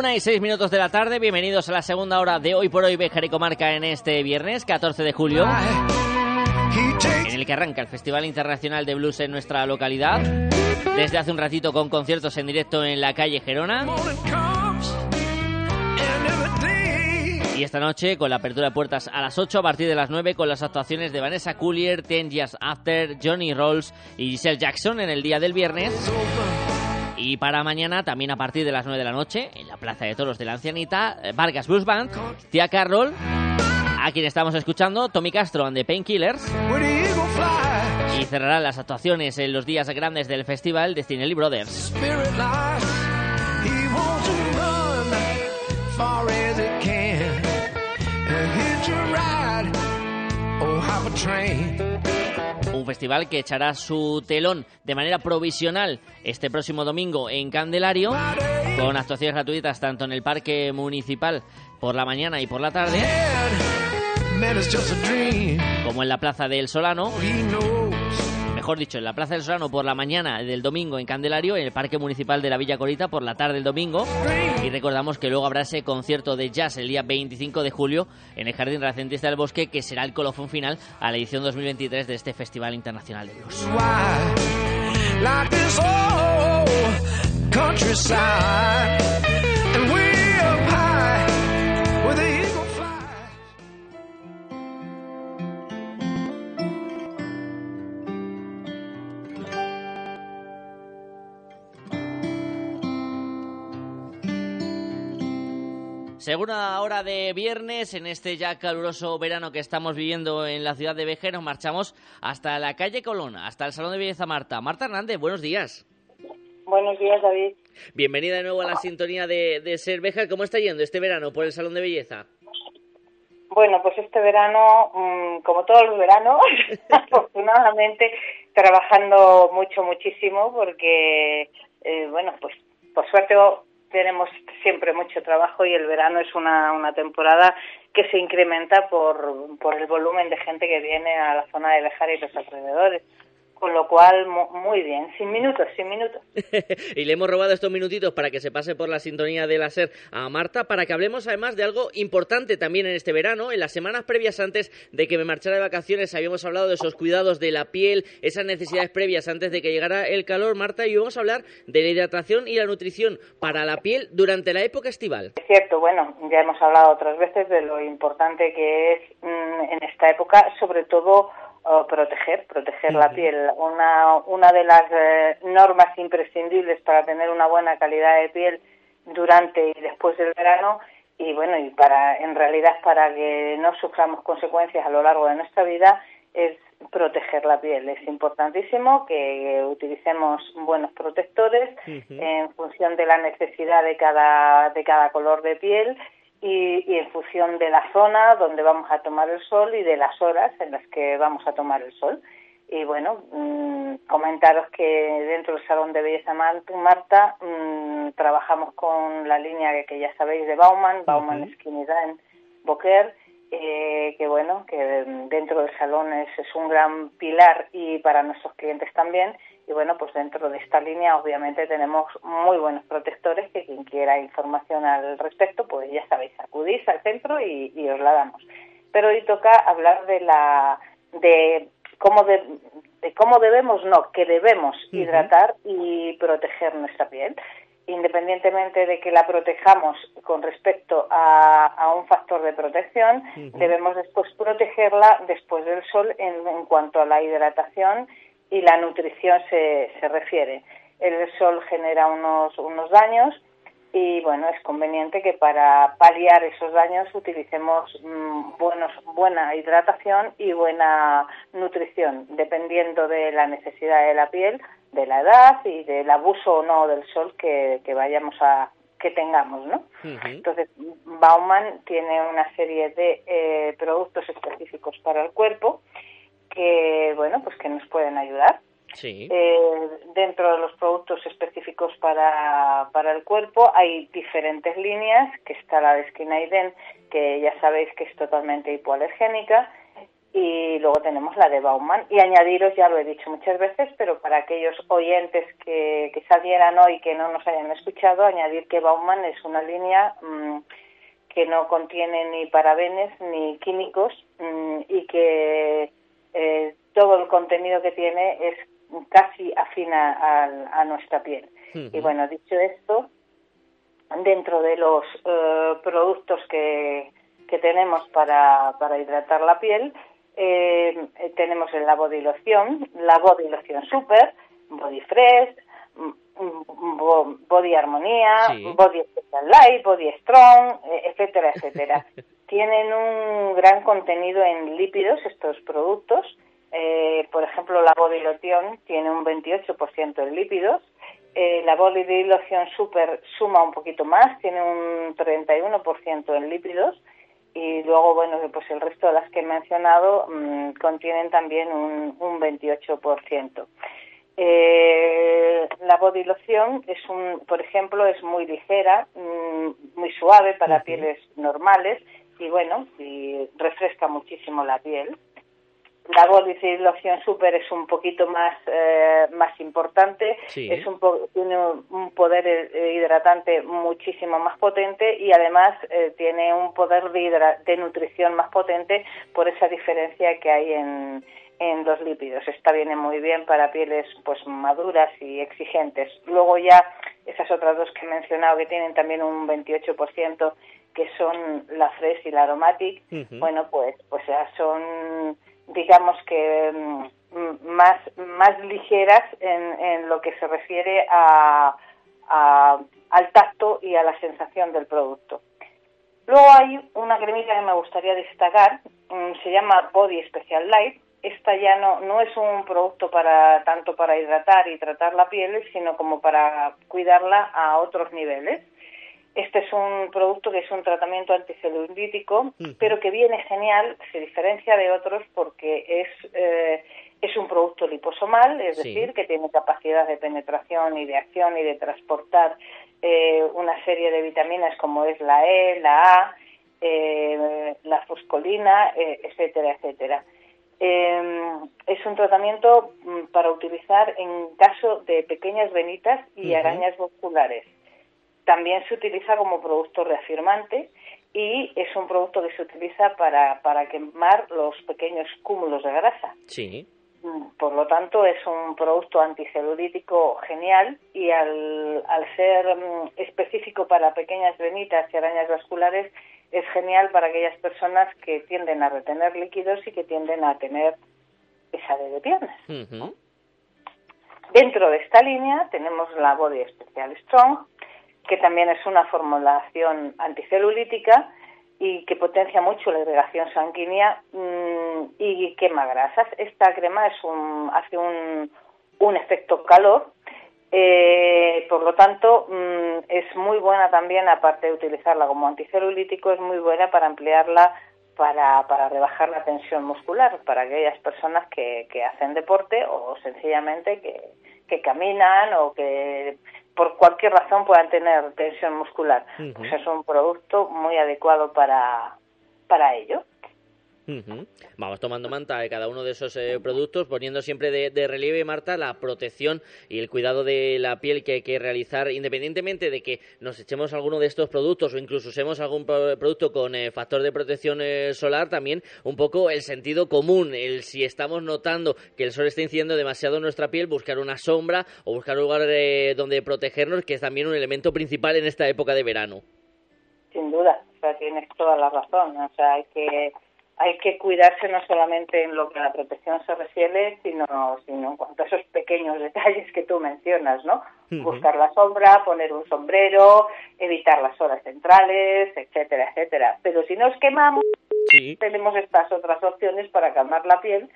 Una y seis minutos de la tarde, bienvenidos a la segunda hora de Hoy por Hoy Bejar y Comarca en este viernes 14 de julio, en el que arranca el Festival Internacional de Blues en nuestra localidad, desde hace un ratito con conciertos en directo en la calle Gerona. Y esta noche con la apertura de puertas a las 8 a partir de las 9 con las actuaciones de Vanessa Coolier, Ten Years After, Johnny Rolls y Giselle Jackson en el día del viernes. Y para mañana, también a partir de las 9 de la noche, en la Plaza de Toros de la Ancianita, eh, Vargas Blues Band, Tía Carroll, a quien estamos escuchando, Tommy Castro and the Painkillers. Y cerrarán las actuaciones en los días grandes del festival de Cinelli Brothers. Un festival que echará su telón de manera provisional este próximo domingo en Candelario, con actuaciones gratuitas tanto en el Parque Municipal por la mañana y por la tarde, como en la Plaza del Solano. Mejor dicho, en la Plaza del Solano por la mañana del domingo en Candelario, en el Parque Municipal de la Villa Corita por la tarde del domingo. Y recordamos que luego habrá ese concierto de jazz el día 25 de julio en el Jardín Renacentista del Bosque, que será el colofón final a la edición 2023 de este Festival Internacional de Blues. Segunda hora de viernes, en este ya caluroso verano que estamos viviendo en la ciudad de Vejer, nos marchamos hasta la calle Colón, hasta el Salón de Belleza Marta. Marta Hernández, buenos días. Buenos días, David. Bienvenida de nuevo a la sintonía de, de Ser. ¿Cómo está yendo este verano por el Salón de Belleza? Bueno, pues este verano, mm, como todos los veranos, afortunadamente trabajando mucho, muchísimo, porque, eh, bueno, pues por suerte tenemos siempre mucho trabajo y el verano es una, una temporada que se incrementa por, por el volumen de gente que viene a la zona de Bejar y los alrededores. Con lo cual, mu- muy bien, sin minutos, sin minutos. y le hemos robado estos minutitos para que se pase por la sintonía de la SER a Marta, para que hablemos además de algo importante también en este verano. En las semanas previas antes de que me marchara de vacaciones habíamos hablado de esos cuidados de la piel, esas necesidades previas antes de que llegara el calor, Marta, y vamos a hablar de la hidratación y la nutrición para la piel durante la época estival. Es cierto, bueno, ya hemos hablado otras veces de lo importante que es mm, en esta época, sobre todo eh, proteger, proteger la piel. Una, una de las eh, normas imprescindibles para tener una buena calidad de piel durante y después del verano y bueno, y para en realidad para que no suframos consecuencias a lo largo de nuestra vida es proteger la piel. Es importantísimo que utilicemos buenos protectores en función de la necesidad de cada, de cada color de piel y, y en función de la zona donde vamos a tomar el sol y de las horas en las que vamos a tomar el sol. Y bueno, mm, comentaros que dentro del Salón de Belleza Mar- Marta mm, trabajamos con la línea que, ya sabéis de Bauman, Bauman Skinny Dan Boker, eh, que bueno, que dentro del salón es, es un gran pilar y para nuestros clientes también. Y bueno, pues dentro de esta línea obviamente tenemos muy buenos protectores que quien quiera información al respecto, pues ya sabéis, acudís al centro y, y os la damos. Pero hoy toca hablar de la de cómo de, de cómo debemos, no, que debemos hidratar y proteger nuestra piel. Independientemente de que la protejamos con respecto a, a un factor de protección, debemos después protegerla después del sol en, en cuanto a la hidratación y la nutrición se, se refiere. El sol genera unos, unos daños y bueno, es conveniente que para paliar esos daños utilicemos mm, buenos, buena hidratación y buena nutrición, dependiendo de la necesidad de la piel, de la edad y del abuso o no del sol que, que vayamos a que tengamos, ¿no? Entonces, Bauman tiene una serie de eh, productos específicos para el cuerpo que, bueno, pues que nos pueden ayudar. Sí. Eh, dentro de los productos específicos para, para el cuerpo hay diferentes líneas, que está la de Skinaiden, que ya sabéis que es totalmente hipoalergénica, y luego tenemos la de Bauman. Y añadiros, ya lo he dicho muchas veces, pero para aquellos oyentes que, que salieran hoy que no nos hayan escuchado, añadir que Bauman es una línea mm, que no contiene ni parabenes ni químicos mm, y que eh, todo el contenido que tiene es casi afina al- a, nuestra piel. Y bueno, dicho esto, dentro de los eh, productos que, que tenemos para, para hidratar la piel, eh, tenemos el la body loción, la body loción super, body fresh, mm, bo- body armonía, Sí. body special light, body strong, eh, etcétera, etcétera. Tienen un gran contenido en lípidos estos productos. Eh, por ejemplo, la body lotion tiene un 28% en lípidos. Eh, la body lotion super suma un poquito más, tiene un 31% en lípidos y luego, bueno, pues el resto de las que he mencionado mm, contienen también un, un 28%. Eh, la body lotion es un, por ejemplo, es muy ligera, mm, muy suave para pieles normales y bueno, y refresca muchísimo la piel. La body lotion super es un poquito más eh, más importante, Sí. es un po- tiene un- poder eh, hidratante muchísimo más potente y además eh, tiene un poder de, hidra- de nutrición más potente por esa diferencia que hay en, en los lípidos. Esta viene muy bien para pieles pues maduras y exigentes. Luego ya esas otras dos que he mencionado que tienen también un 28% que son la Fresh y la Aromatic, bueno, pues pues ya son digamos que mm, más más ligeras en, en lo que se refiere a, a- al tacto y a la sensación del producto. Luego hay una cremita que me gustaría destacar, mm, se llama Body Special Light. Esta ya no, no es un producto para tanto para hidratar y tratar la piel, sino como para cuidarla a otros niveles. Este es un producto que es un tratamiento anticelulítico, pero que viene genial, se diferencia de otros porque es, eh, es un producto liposomal, es Sí. decir, que tiene capacidad de penetración y de acción y de transportar eh, una serie de vitaminas como es la E, la A, eh, la foscolina, eh, etcétera, etcétera. Eh, es un tratamiento mm, para utilizar en caso de pequeñas venitas y arañas musculares. También se utiliza como producto reafirmante y es un producto que se utiliza para, para quemar los pequeños cúmulos de grasa. Sí. Mm, Por lo tanto, es un producto anticelulítico genial y al, al ser mm, específico para pequeñas venitas y arañas vasculares, es genial para aquellas personas que tienden a retener líquidos y que tienden a tener pesadez de piernas. Dentro de esta línea tenemos la Body Special Strong, que también es una formulación anticelulítica y que potencia mucho la irrigación sanguínea mm, y quema grasas. Esta crema es un, hace un, efecto calor, eh, por lo tanto mm, es muy buena también, aparte de utilizarla como anticelulítico, es muy buena para emplearla para, para rebajar la tensión muscular, para aquellas personas que, que hacen deporte o sencillamente que, que caminan o que por cualquier razón puedan tener tensión muscular. Ujú. Pues es un producto muy adecuado para, para ello. Ujú. Vamos tomando manta de cada uno de esos eh, productos, poniendo siempre de, de relieve, Marta, la protección y el cuidado de la piel que hay que realizar, independientemente de que nos echemos alguno de estos productos o incluso usemos algún pro- producto con eh, factor de protección eh, solar, también un poco el sentido común, el si estamos notando que el sol está incidiendo demasiado en nuestra piel, buscar una sombra o buscar un lugar eh, donde protegernos, que es también un elemento principal en esta época de verano. Sin duda, o sea, tienes toda la razón. O sea, hay que hay que cuidarse no solamente en lo que a la protección se refiere, sino, sino en cuanto a esos pequeños detalles que tú mencionas, ¿no? Buscar la sombra, poner un sombrero, evitar las horas centrales, etcétera, etcétera. Pero si nos quemamos, tenemos estas otras opciones para calmar la piel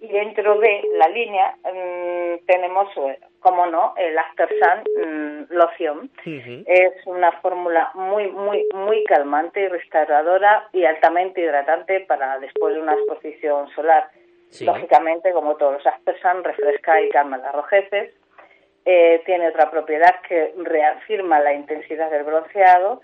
y dentro de la línea mm, tenemos, eh, como no, el After Sun mm, loción. Es una fórmula muy, muy, muy calmante y restauradora y altamente hidratante para después de una exposición solar. Sí. Lógicamente, como todos los Aspersan, refresca y calma las rojeces. Eh, tiene otra propiedad que reafirma la intensidad del bronceado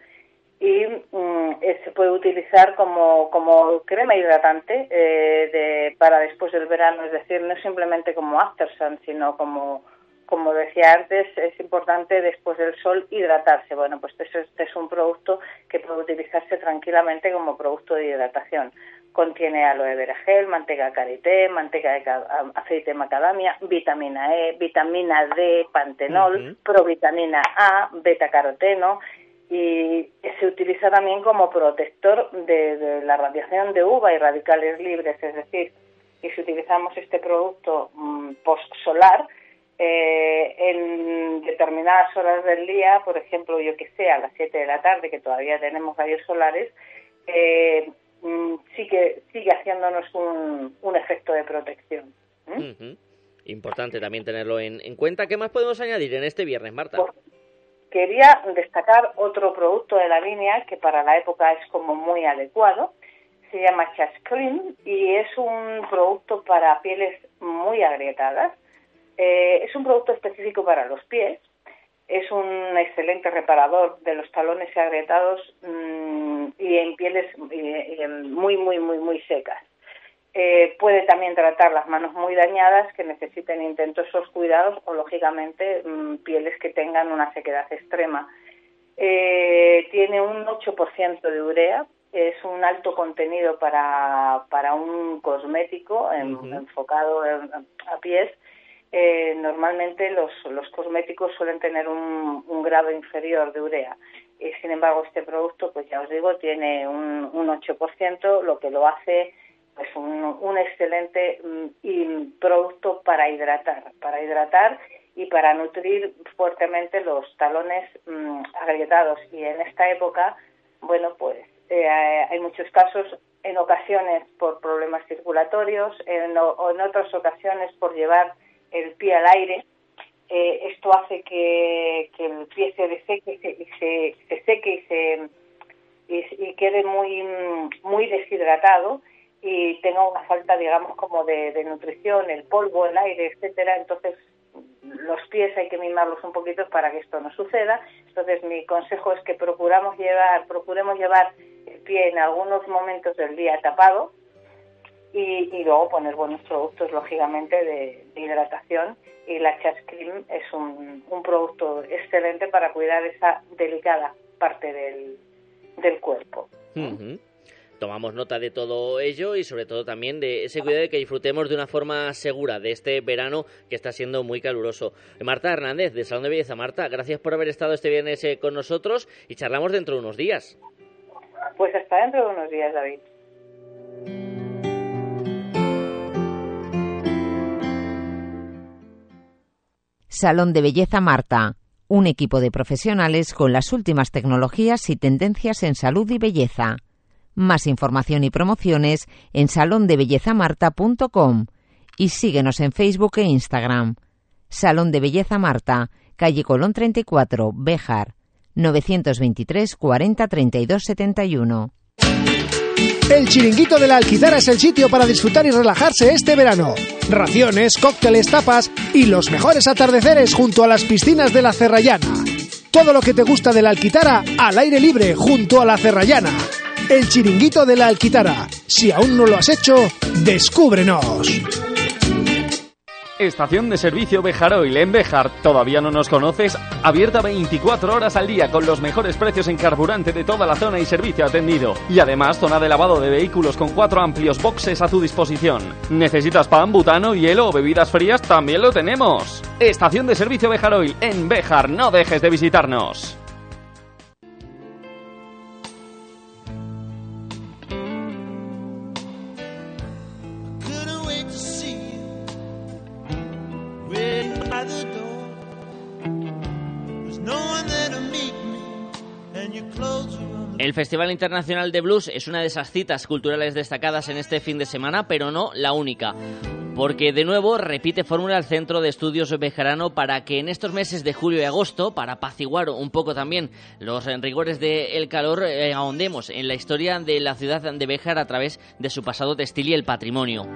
y mm, eh, se puede utilizar como, como crema hidratante eh, de, para después del verano, es decir, no simplemente como after sun, sino como, como decía antes, es importante después del sol hidratarse. Bueno, pues este, este es un producto que puede utilizarse tranquilamente como producto de hidratación. Contiene aloe vera gel, manteca karité, manteca de aceite de macadamia, vitamina E, vitamina D, pantenol, Ujú. provitamina A, beta caroteno y se utiliza también como protector de, de la radiación de uva y radicales libres, es decir, que si utilizamos este producto mm, post-solar, eh, en determinadas horas del día, por ejemplo, yo que sé, a las 7 de la tarde, que todavía tenemos rayos solares, eh, mm, sigue, sigue haciéndonos un, un efecto de protección. ¿Mm? Ujú. Importante también tenerlo en, en cuenta. ¿Qué más podemos añadir en este viernes, Marta? Quería destacar otro producto de la línea que para la época es como muy adecuado. Se llama Chas Cream y es un producto para pieles muy agrietadas. Eh, es un producto específico para los pies. Es un excelente reparador de los talones agrietados mm, y en pieles y- y en muy, muy, muy, muy secas. Eh, puede también tratar las manos muy dañadas que necesiten intentosos cuidados o, lógicamente, mm, pieles que tengan una sequedad extrema. Eh, tiene un 8% de urea, es un alto contenido para, para un cosmético en- enfocado en- a pies. Eh, normalmente los, los cosméticos suelen tener un, un grado inferior de urea. Y, sin embargo, este producto, pues ya os digo, tiene un, un 8%, lo que lo hace pues un, un excelente mm, producto para hidratar, para hidratar y para nutrir fuertemente los talones mm, agrietados. Y en esta época, bueno, pues eh, hay muchos casos, en ocasiones por problemas circulatorios, en, o en otras ocasiones por llevar el pie al aire. Eh, esto hace que, que el pie se deseque y se, se, se seque y se y, y quede muy muy deshidratado y tenga una falta digamos como de, de nutrición el polvo el aire etcétera entonces los pies hay que mimarlos un poquito para que esto no suceda entonces mi consejo es que procuramos llevar procuremos llevar el pie en algunos momentos del día tapado y, y luego poner buenos productos lógicamente de, de hidratación y la Chas Cream es un, un producto excelente para cuidar esa delicada parte del, del cuerpo. Tomamos nota de todo ello y sobre todo también de ese cuidado de que disfrutemos de una forma segura de este verano que está siendo muy caluroso. Marta Hernández, de Salón de Belleza. Marta, gracias por haber estado este viernes eh, con nosotros y charlamos dentro de unos días. Pues hasta dentro de unos días, David. Salón de Belleza Marta, un equipo de profesionales con las últimas tecnologías y tendencias en salud y belleza. Más información y promociones en salondebellezamarta.com y síguenos en Facebook e Instagram. Salón de Belleza Marta, calle Colón 34, Béjar, 923 40 32 71. El Chiringuito de la Alquitara es el sitio para disfrutar y relajarse este verano. Raciones, cócteles, tapas y los mejores atardeceres junto a las piscinas de la Cerrallana. Todo lo que te gusta de la Alquitara al aire libre junto a la Cerrallana. El Chiringuito de la Alquitara. Si aún no lo has hecho, descúbrenos. Estación de servicio Bejaroil en Bejar. ¿Todavía no nos conoces? Abierta 24 horas al día con los mejores precios en carburante de toda la zona y servicio atendido. Y además zona de lavado de vehículos con cuatro amplios boxes a tu disposición. ¿Necesitas pan, butano, hielo o bebidas frías? También lo tenemos. Estación de servicio Bejaroil en Bejar. No dejes de visitarnos. El Festival Internacional de Blues es una de esas citas culturales destacadas en este fin de semana, pero no la única. Porque de nuevo repite fórmula el Centro de Estudios Bejarano para que en estos meses de julio y agosto, para apaciguar un poco también los rigores del calor, eh, ahondemos en la historia de la ciudad de Béjar a través de su pasado textil y el patrimonio.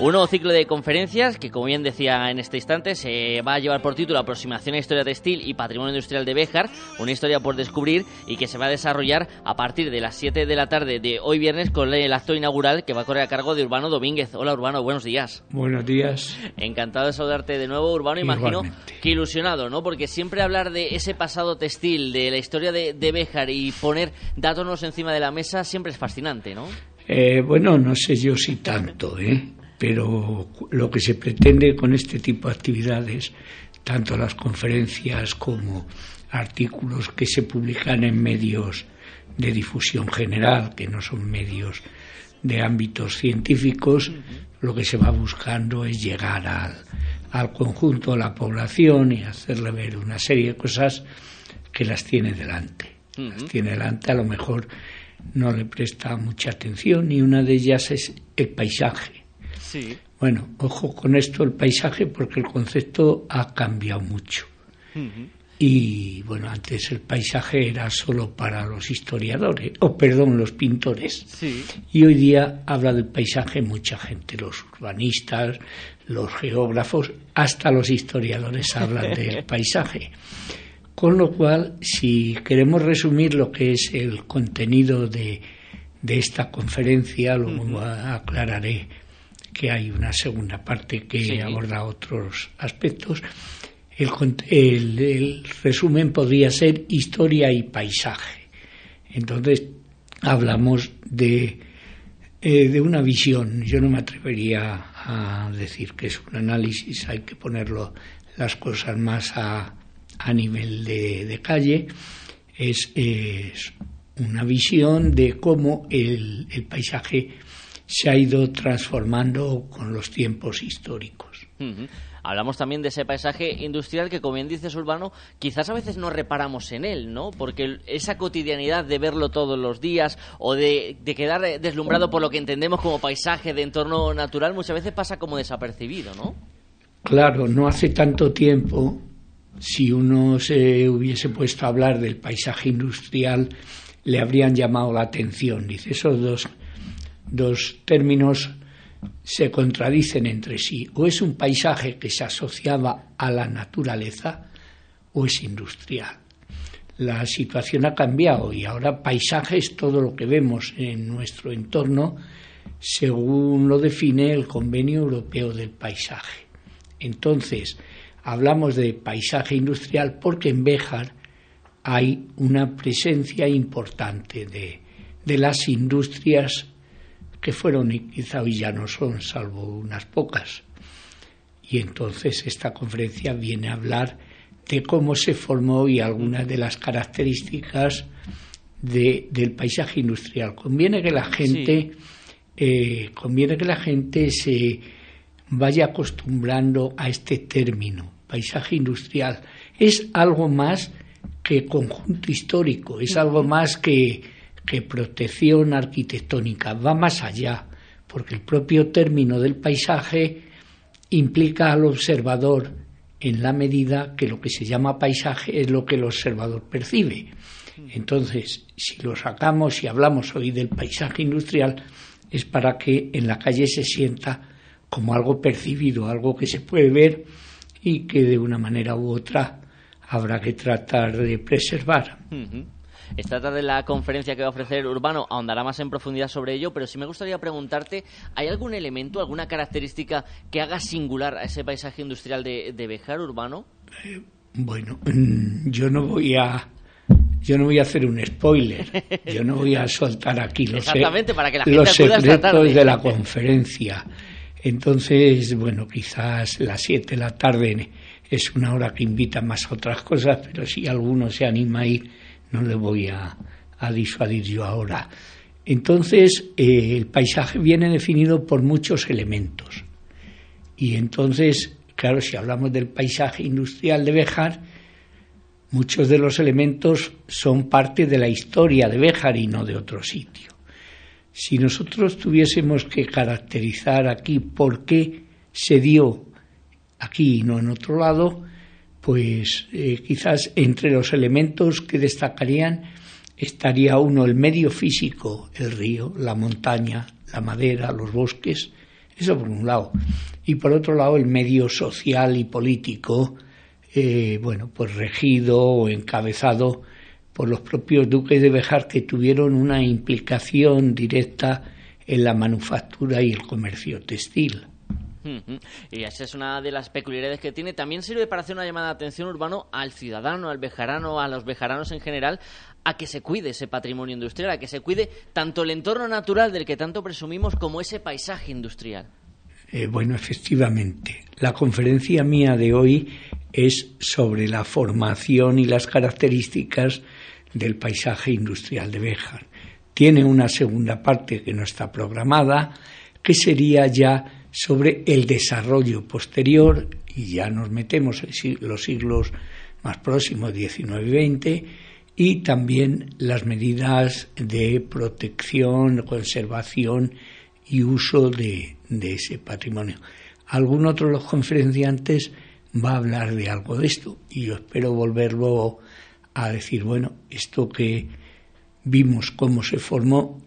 Un nuevo ciclo de conferencias que, como bien decía en este instante, se va a llevar por título Aproximación a Historia Textil y Patrimonio Industrial de Béjar, una historia por descubrir y que se va a desarrollar a partir de las 7 de la tarde de hoy viernes con el acto inaugural que va a correr a cargo de Urbano Domínguez. Hola Urbano, buenos días. Buenos días. Encantado de saludarte de nuevo, Urbano. Imagino Igualmente. que ilusionado, ¿no? Porque siempre hablar de ese pasado textil, de la historia de, de Béjar y poner datos nuevos encima de la mesa siempre es fascinante, ¿no? Eh, bueno, no sé yo si tanto, ¿eh? pero lo que se pretende con este tipo de actividades, tanto las conferencias como artículos que se publican en medios de difusión general, que no son medios de ámbitos científicos, lo que se va buscando es llegar al, al conjunto de la población y hacerle ver una serie de cosas que las tiene delante. Las tiene delante, a lo mejor no le presta mucha atención y una de ellas es el paisaje. Sí. Bueno, ojo con esto, el paisaje, porque el concepto ha cambiado mucho. Y bueno, antes el paisaje era solo para los historiadores, o perdón, los pintores. Sí. Y hoy día habla del paisaje mucha gente, los urbanistas, los geógrafos, hasta los historiadores hablan del paisaje. Con lo cual, si queremos resumir lo que es el contenido de, de esta conferencia, luego aclararé que hay una segunda parte que Sí. aborda otros aspectos. El, cont- el- el resumen podría ser historia y paisaje. Entonces, hablamos de, eh, de una visión. Yo no me atrevería a decir que es un análisis, hay que ponerlo las cosas más a, a nivel de, de calle. Es, es una visión de cómo el, el paisaje se ha ido transformando con los tiempos históricos. Hablamos también de ese paisaje industrial que, como bien dices, Urbano, quizás a veces no reparamos en él, ¿no? Porque esa cotidianidad de verlo todos los días o de, de quedar deslumbrado por lo que entendemos como paisaje de entorno natural muchas veces pasa como desapercibido, ¿no? Claro, no hace tanto tiempo, si uno se hubiese puesto a hablar del paisaje industrial, le habrían llamado la atención. Dice, esos dos, dos términos se contradicen entre sí. O es un paisaje que se asociaba a la naturaleza o es industrial. La situación ha cambiado y ahora paisaje es todo lo que vemos en nuestro entorno según lo define el Convenio Europeo del Paisaje. Entonces, hablamos de paisaje industrial porque en Béjar hay una presencia importante de, de las industrias que fueron y quizá hoy ya no son, salvo unas pocas. Y entonces esta conferencia viene a hablar de cómo se formó y algunas de las características de- del paisaje industrial. Conviene que la gente, eh, conviene que la gente se vaya acostumbrando a este término, paisaje industrial. Es algo más que conjunto histórico, es algo más que, que protección arquitectónica, va más allá, porque el propio término del paisaje implica al observador en la medida que lo que se llama paisaje es lo que el observador percibe. Entonces, si lo sacamos y hablamos hoy del paisaje industrial, es para que en la calle se sienta como algo percibido, algo que se puede ver y que de una manera u otra habrá que tratar de preservar. Ujú. Esta tarde la conferencia que va a ofrecer Urbano ahondará más en profundidad sobre ello, pero sí me gustaría preguntarte, ¿hay algún elemento, alguna característica que haga singular a ese paisaje industrial de, de Bejar Urbano? Bueno, mm, yo no voy a yo no voy a hacer un spoiler. Yo no voy a soltar aquí los, Exactamente, para que la gente los secretos de la conferencia. Entonces, bueno, quizás las 7 de la tarde es una hora que invita más a otras cosas, pero si alguno se anima a ir, no le voy a, a disuadir yo ahora. Entonces, eh, el paisaje viene definido por muchos elementos. Y entonces, claro, si hablamos del paisaje industrial de Béjar, muchos de los elementos son parte de la historia de Béjar y no de otro sitio. Si nosotros tuviésemos que caracterizar aquí por qué se dio aquí y no en otro lado, pues eh, quizás entre los elementos que destacarían estaría uno el medio físico, el río, la montaña, la madera, los bosques, Eso por un lado. Y por otro lado, el medio social y político, eh, bueno, pues regido o encabezado por los propios duques de Bejar que tuvieron una implicación directa en la manufactura y el comercio textil. Y esa es una de las peculiaridades que tiene. También sirve para hacer una llamada de atención urbano al ciudadano, al bejarano, a los bejaranos en general, a que se cuide ese patrimonio industrial, a que se cuide tanto el entorno natural del que tanto presumimos como ese paisaje industrial. Eh, bueno, efectivamente, la conferencia mía de hoy es sobre la formación y las características del paisaje industrial de Béjar. Tiene una segunda parte que no está programada, que sería ya sobre el desarrollo posterior, y ya nos metemos en los siglos más próximos, 19 y 20, y también las medidas de protección, conservación y uso de, de ese patrimonio. Algún otro de los conferenciantes va a hablar de algo de esto y yo espero volverlo a decir, bueno, esto que vimos cómo se formó,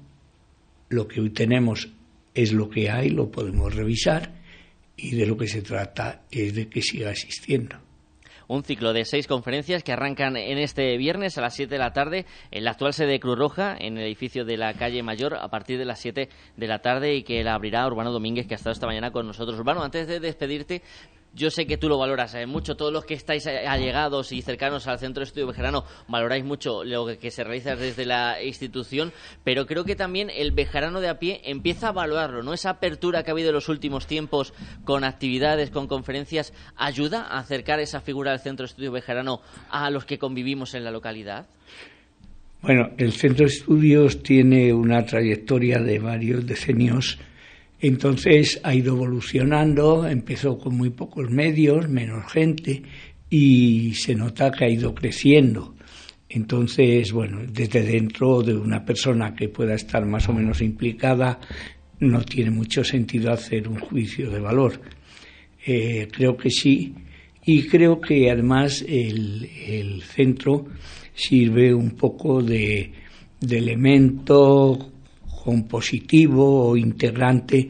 lo que hoy tenemos es lo que hay, lo podemos revisar y de lo que se trata es de que siga existiendo. Un ciclo de seis conferencias que arrancan en este viernes a las 7 de la tarde en la actual sede de Cruz Roja, en el edificio de la calle Mayor, a partir de las 7 de la tarde y que la abrirá Urbano Domínguez, que ha estado esta mañana con nosotros. Urbano, antes de despedirte, yo sé que tú lo valoras eh, mucho, todos los que estáis eh, allegados y cercanos al Centro de Estudio Bejarano valoráis mucho lo que se realiza desde la institución, pero creo que también el bejarano de a pie empieza a valorarlo, ¿no? Esa apertura que ha habido en los últimos tiempos con actividades, con conferencias, ayuda a acercar esa figura del Centro de Estudio Bejarano a los que convivimos en la localidad. Bueno, el Centro de Estudios tiene una trayectoria de varios decenios, entonces ha ido evolucionando, empezó con muy pocos medios, menos gente, y se nota que ha ido creciendo. Entonces, bueno, desde dentro de una persona que pueda estar más o menos implicada, no tiene mucho sentido hacer un juicio de valor. Eh, creo que sí, y creo que además el, centro sirve un poco de elemento compositivo o integrante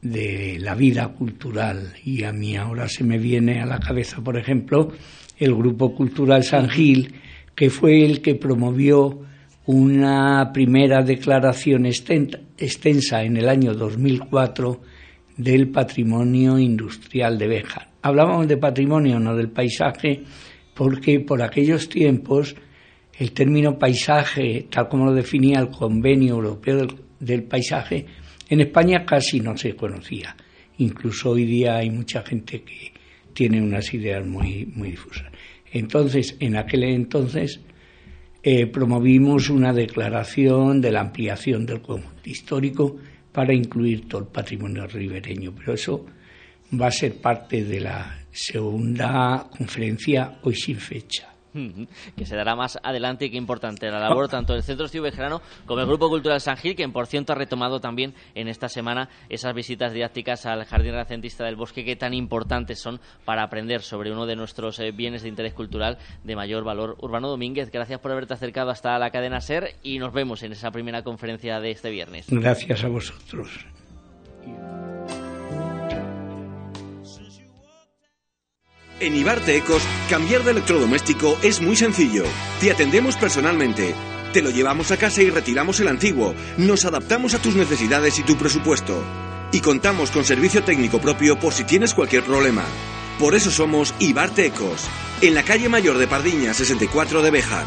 de la vida cultural. Y a mí ahora se me viene a la cabeza, por ejemplo, el Grupo Cultural San Gil, que fue el que promovió una primera declaración extensa en el año 2004 del patrimonio industrial de Béjar. Hablábamos de patrimonio, no del paisaje, porque por aquellos tiempos el término paisaje, tal como lo definía el Convenio Europeo del, Paisaje, en España casi no se conocía. Incluso hoy día hay mucha gente que tiene unas ideas muy, muy difusas. Entonces, en aquel entonces eh, promovimos una declaración de la ampliación del conjunto histórico para incluir todo el patrimonio ribereño, pero eso va a ser parte de la segunda conferencia hoy sin fecha. Que se dará más adelante y que importante la labor tanto del Centro Estudio como el Grupo Cultural San Gil, que por cierto ha retomado también en esta semana esas visitas didácticas al Jardín Renacentista del Bosque que tan importantes son para aprender sobre uno de nuestros eh, bienes de interés cultural de mayor valor. Urbano Domínguez, gracias por haberte acercado hasta la cadena SER y nos vemos en esa primera conferencia de este viernes. Gracias a vosotros. En Ibarte Ecos, cambiar de electrodoméstico es muy sencillo. Te atendemos personalmente. Te lo llevamos a casa y retiramos el antiguo. Nos adaptamos a tus necesidades y tu presupuesto. Y contamos con servicio técnico propio por si tienes cualquier problema. Por eso somos Ibarte Ecos, en la calle Mayor de Pardiña 64 de Bejar.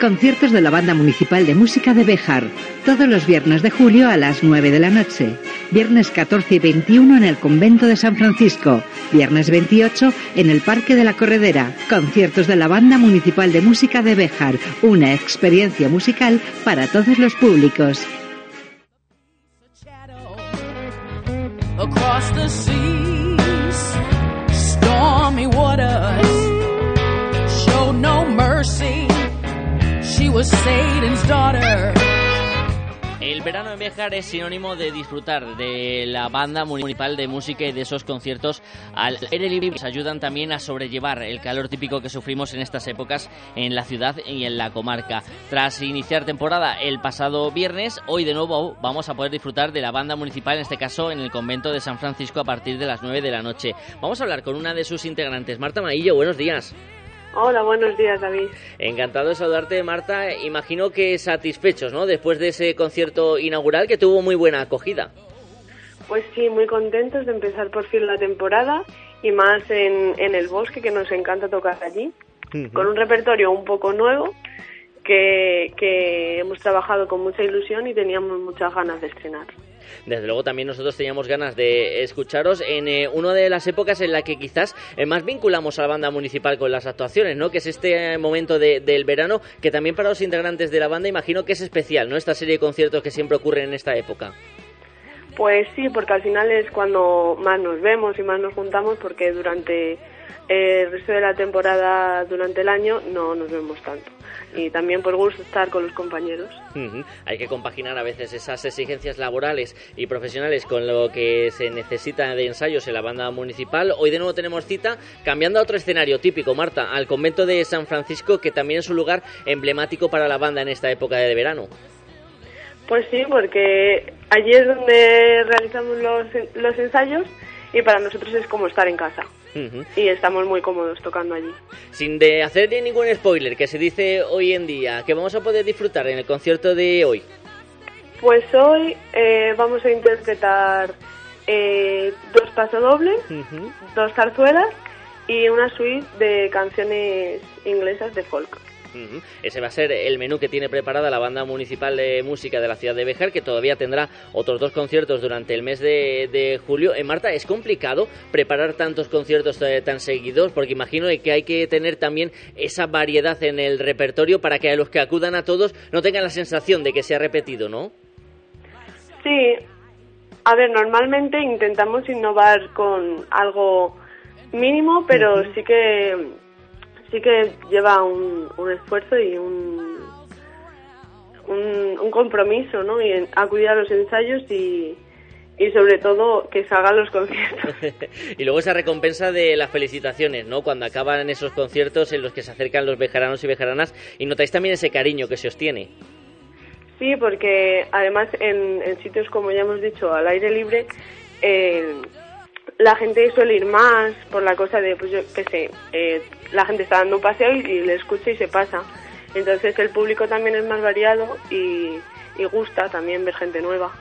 Conciertos de la Banda Municipal de Música de Béjar, todos los viernes de julio a las 9 de la noche. Viernes 14 y 21 en el Convento de San Francisco. Viernes 28 en el Parque de la Corredera. Conciertos de la Banda Municipal de Música de Béjar, una experiencia musical para todos los públicos. Was Satan's daughter. El verano en Béjar es sinónimo de disfrutar de la banda municipal de música y de esos conciertos al aire libre. Nos ayudan también a sobrellevar el calor típico que sufrimos en estas épocas en la ciudad y en la comarca. Tras iniciar temporada el pasado viernes, hoy de nuevo vamos a poder disfrutar de la banda municipal, en este caso en el convento de San Francisco a partir de las 9 de la noche. Vamos a hablar con una de sus integrantes, Marta Maillo. Buenos días. Hola, buenos días, David. Encantado de saludarte, Marta. Imagino que satisfechos, ¿no? Después de ese concierto inaugural que tuvo muy buena acogida. Pues sí, muy contentos de empezar por fin la temporada y más en, en el bosque, que nos encanta tocar allí, con un repertorio un poco nuevo que, que hemos trabajado con mucha ilusión y teníamos muchas ganas de estrenar. Desde luego también nosotros teníamos ganas de escucharos en eh, una de las épocas en la que quizás eh, más vinculamos a la banda municipal con las actuaciones, ¿no? Que es este eh, momento de- del verano que también para los integrantes de la banda imagino que es especial, ¿no? Esta serie de conciertos que siempre ocurren en esta época. Pues sí, porque al final es cuando más nos vemos y más nos juntamos, porque durante eh, el resto de la temporada, durante el año, no nos vemos tanto. Y también por gusto estar con los compañeros. Hay que compaginar a veces esas exigencias laborales y profesionales con lo que se necesita de ensayos en la banda municipal. Hoy de nuevo tenemos cita cambiando a otro escenario típico, Marta, al convento de San Francisco, que también es un lugar emblemático para la banda en esta época de verano. Pues sí, porque allí es donde realizamos los, los ensayos y para nosotros es como estar en casa. Y estamos muy cómodos tocando allí. Sin de hacer ningún spoiler, que se dice hoy en día, que vamos a poder disfrutar en el concierto de hoy. Pues hoy eh, vamos a interpretar eh, dos pasodobles, dos zarzuelas y una suite de canciones inglesas de folk. Ese va a ser el menú que tiene preparada la banda municipal de música de la ciudad de Bejar, que todavía tendrá otros dos conciertos durante el mes de, de julio. En Marta, ¿es complicado preparar tantos conciertos eh, tan seguidos? Porque imagino que hay que tener también esa variedad en el repertorio para que a los que acudan a todos no tengan la sensación de que se ha repetido, ¿no? Sí, a ver, normalmente intentamos innovar con algo mínimo, pero sí que sí que lleva un, un esfuerzo y un, un, un compromiso, ¿no? Y en- acudir a los ensayos y, y sobre todo que salgan los conciertos. y luego esa recompensa de las felicitaciones, ¿no? Cuando acaban esos conciertos en los que se acercan los bejaranos y bejaranas y notáis también ese cariño que se os tiene. Sí, porque además en, en sitios como ya hemos dicho, al aire libre, eh, la gente suele ir más por la cosa de, pues yo qué sé, eh, la gente está dando un paseo y, y le escucha y se pasa. Entonces el público también es más variado y, y gusta también ver gente nueva.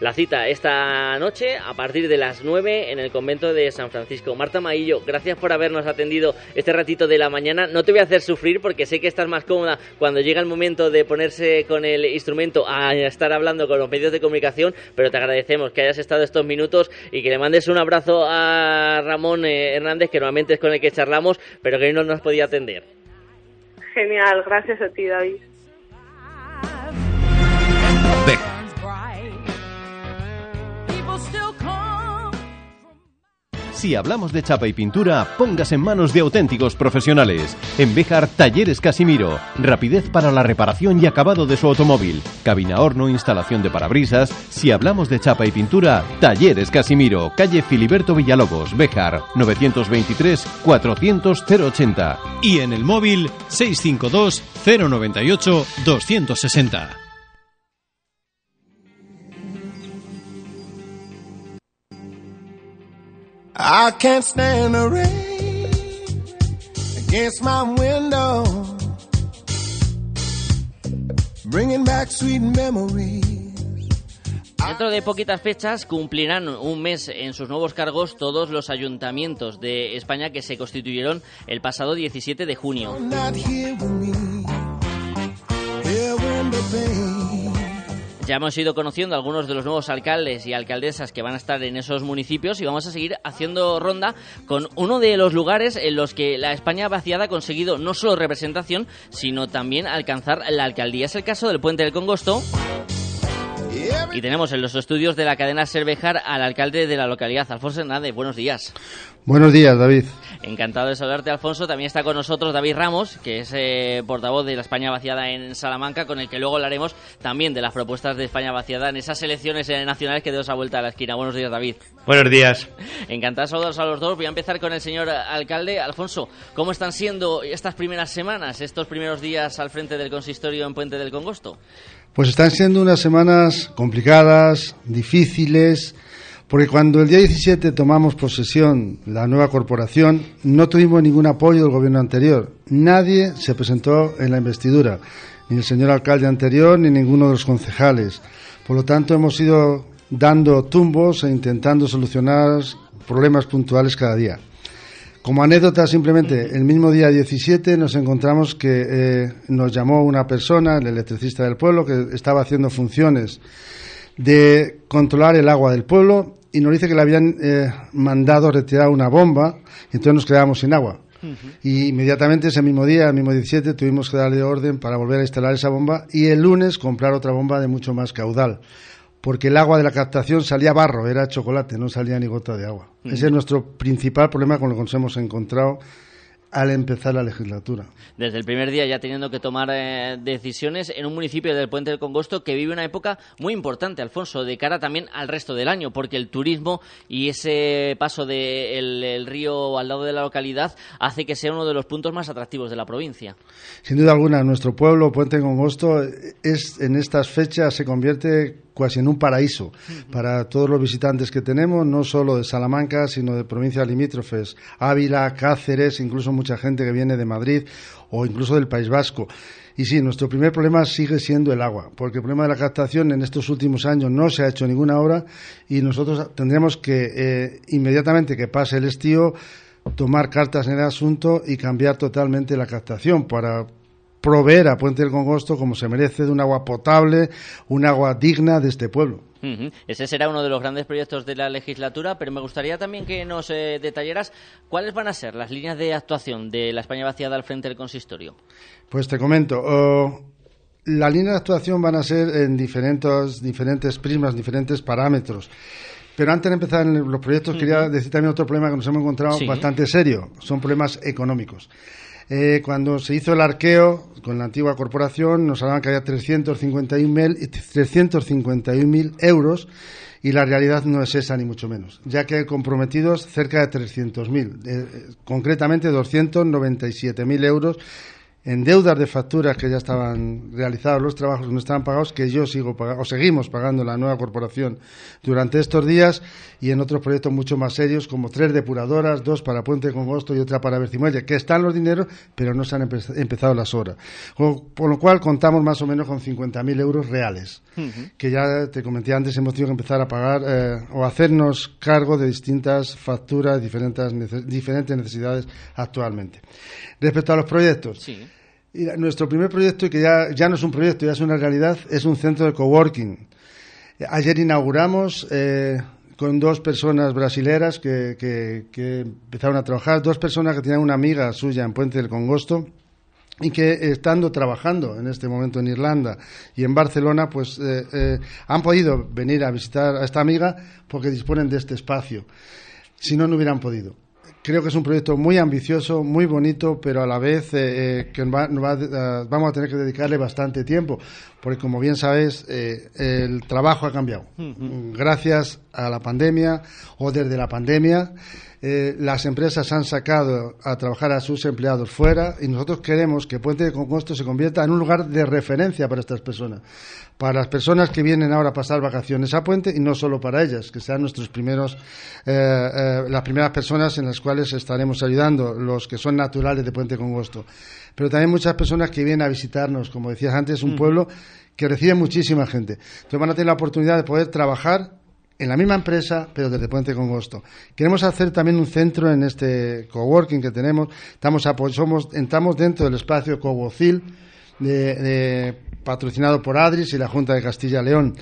La cita esta noche a partir de las 9 en el convento de San Francisco. Marta Maillo, gracias por habernos atendido este ratito de la mañana. No te voy a hacer sufrir porque sé que estás más cómoda cuando llega el momento de ponerse con el instrumento a estar hablando con los medios de comunicación, pero te agradecemos que hayas estado estos minutos y que le mandes un abrazo a Ramón eh, Hernández, que normalmente es con el que charlamos, pero que hoy no nos podía atender. Genial, gracias a ti David. Si hablamos de chapa y pintura, pongas en manos de auténticos profesionales. En Bejar, Talleres Casimiro. Rapidez para la reparación y acabado de su automóvil. Cabina horno, instalación de parabrisas. Si hablamos de chapa y pintura, Talleres Casimiro. Calle Filiberto Villalobos, Bejar. 923-400-080. Y en el móvil 652 I can't stand the rain against my window, bringing back sweet memories. Dentro de poquitas fechas cumplirán un mes en sus nuevos cargos todos los ayuntamientos de España que se constituyeron el pasado 17 de junio. Ya hemos ido conociendo algunos de los nuevos alcaldes y alcaldesas que van a estar en esos municipios y vamos a seguir haciendo ronda con uno de los lugares en los que la España vaciada ha conseguido no solo representación, sino también alcanzar la alcaldía. Es el caso del Puente del Congosto, Y tenemos en los estudios de la cadena Cervejar al alcalde de la localidad, Alfonso Hernández. Buenos días. Buenos días, David. Encantado de saludarte, Alfonso. También está con nosotros David Ramos, que es eh, portavoz de la España vaciada en Salamanca, con el que luego hablaremos también de las propuestas de España vaciada en esas elecciones nacionales que deos a vuelta a la esquina. Buenos días, David. Buenos días. Encantado de saludaros a los dos. Voy a empezar con el señor alcalde. Alfonso, ¿cómo están siendo estas primeras semanas, estos primeros días al frente del consistorio en Puente del Congosto? Pues están siendo unas semanas complicadas, difíciles, porque cuando el día 17 tomamos posesión la nueva corporación, no tuvimos ningún apoyo del gobierno anterior. Nadie se presentó en la investidura, ni el señor alcalde anterior, ni ninguno de los concejales. Por lo tanto, hemos ido dando tumbos e intentando solucionar problemas puntuales cada día. Como anécdota, simplemente, el mismo día 17 nos encontramos que eh, nos llamó una persona, el electricista del pueblo, que estaba haciendo funciones de controlar el agua del pueblo y nos dice que le habían eh, mandado retirar una bomba y entonces nos quedábamos sin agua. Y inmediatamente ese mismo día, el mismo 17, tuvimos que darle orden para volver a instalar esa bomba y el lunes comprar otra bomba de mucho más caudal. Porque el agua de la captación salía barro, era chocolate, no salía ni gota de agua. Ese es nuestro principal problema con lo que nos hemos encontrado al empezar la legislatura. Desde el primer día ya teniendo que tomar eh, decisiones en un municipio del Puente del Congosto que vive una época muy importante, Alfonso, de cara también al resto del año, porque el turismo y ese paso del el río al lado de la localidad hace que sea uno de los puntos más atractivos de la provincia. Sin duda alguna, nuestro pueblo, Puente Congosto, es en estas fechas se convierte casi en un paraíso para todos los visitantes que tenemos, no solo de Salamanca, sino de provincias limítrofes, Ávila, Cáceres, incluso mucha gente que viene de Madrid o incluso del País Vasco. Y sí, nuestro primer problema sigue siendo el agua, porque el problema de la captación en estos últimos años no se ha hecho ninguna obra y nosotros tendremos que, eh, inmediatamente que pase el estío, tomar cartas en el asunto y cambiar totalmente la captación para proveer a Puente del Congosto como se merece de un agua potable, un agua digna de este pueblo. Ese será uno de los grandes proyectos de la legislatura, pero me gustaría también que nos eh, detallaras cuáles van a ser las líneas de actuación de la España vaciada al frente del consistorio. Pues te comento, oh, la línea de actuación van a ser en diferentes, diferentes prismas, diferentes parámetros. Pero antes de empezar en los proyectos, quería decir también otro problema que nos hemos encontrado Sí. bastante serio. Son problemas económicos. Eh, cuando se hizo el arqueo con la antigua corporación, nos hablaban que había 351.000 y 351.000 euros y la realidad no es esa ni mucho menos, ya que hay comprometidos cerca de 300.000, eh, eh, concretamente 297.000 euros en deudas de facturas que ya estaban realizados los trabajos que no estaban pagados, que yo sigo pagando, o seguimos pagando la nueva corporación durante estos días y en otros proyectos mucho más serios, como tres depuradoras, dos para Puente de Congosto y otra para Bercimuelle, que están los dineros, pero no se han empe- empezado las obras. Por lo cual contamos más o menos con 50.000 euros reales que ya te comenté antes, hemos tenido que empezar a pagar eh, o hacernos cargo de distintas facturas, diferentes, nece- diferentes necesidades actualmente. Respecto a los proyectos, y la- nuestro primer proyecto, y que ya, ya no es un proyecto, ya es una realidad, es un centro de coworking. Eh, Ayer inauguramos eh, con dos personas brasileras que, que- que empezaron a trabajar, dos personas que tenían una amiga suya en Puente del Congosto y que estando trabajando en este momento en Irlanda y en Barcelona, pues eh, eh, han podido venir a visitar a esta amiga porque disponen de este espacio. Si no, no hubieran podido. Creo que es un proyecto muy ambicioso, muy bonito, pero a la vez eh, eh, que va- nos va eh, vamos a tener que dedicarle bastante tiempo, porque como bien sabes, eh, el trabajo ha cambiado. Gracias a la pandemia o desde la pandemia, eh, las empresas han sacado a trabajar a sus empleados fuera y nosotros queremos que Puente de Congosto se convierta en un lugar de referencia para estas personas, para las personas que vienen ahora a pasar vacaciones a Puente y no solo para ellas, que sean nuestros primeros, eh, eh, las primeras personas en las cuales estaremos ayudando, los que son naturales de Puente de Congosto. Pero también muchas personas que vienen a visitarnos, como decías antes, un pueblo que recibe muchísima gente. Entonces van a tener la oportunidad de poder trabajar en la misma empresa, pero desde Puente Congosto. Queremos hacer también un centro en este coworking que tenemos. Estamos, apo- somos, entramos dentro del espacio Cogocil, de, de- patrocinado por Adris y la Junta de Castilla y León.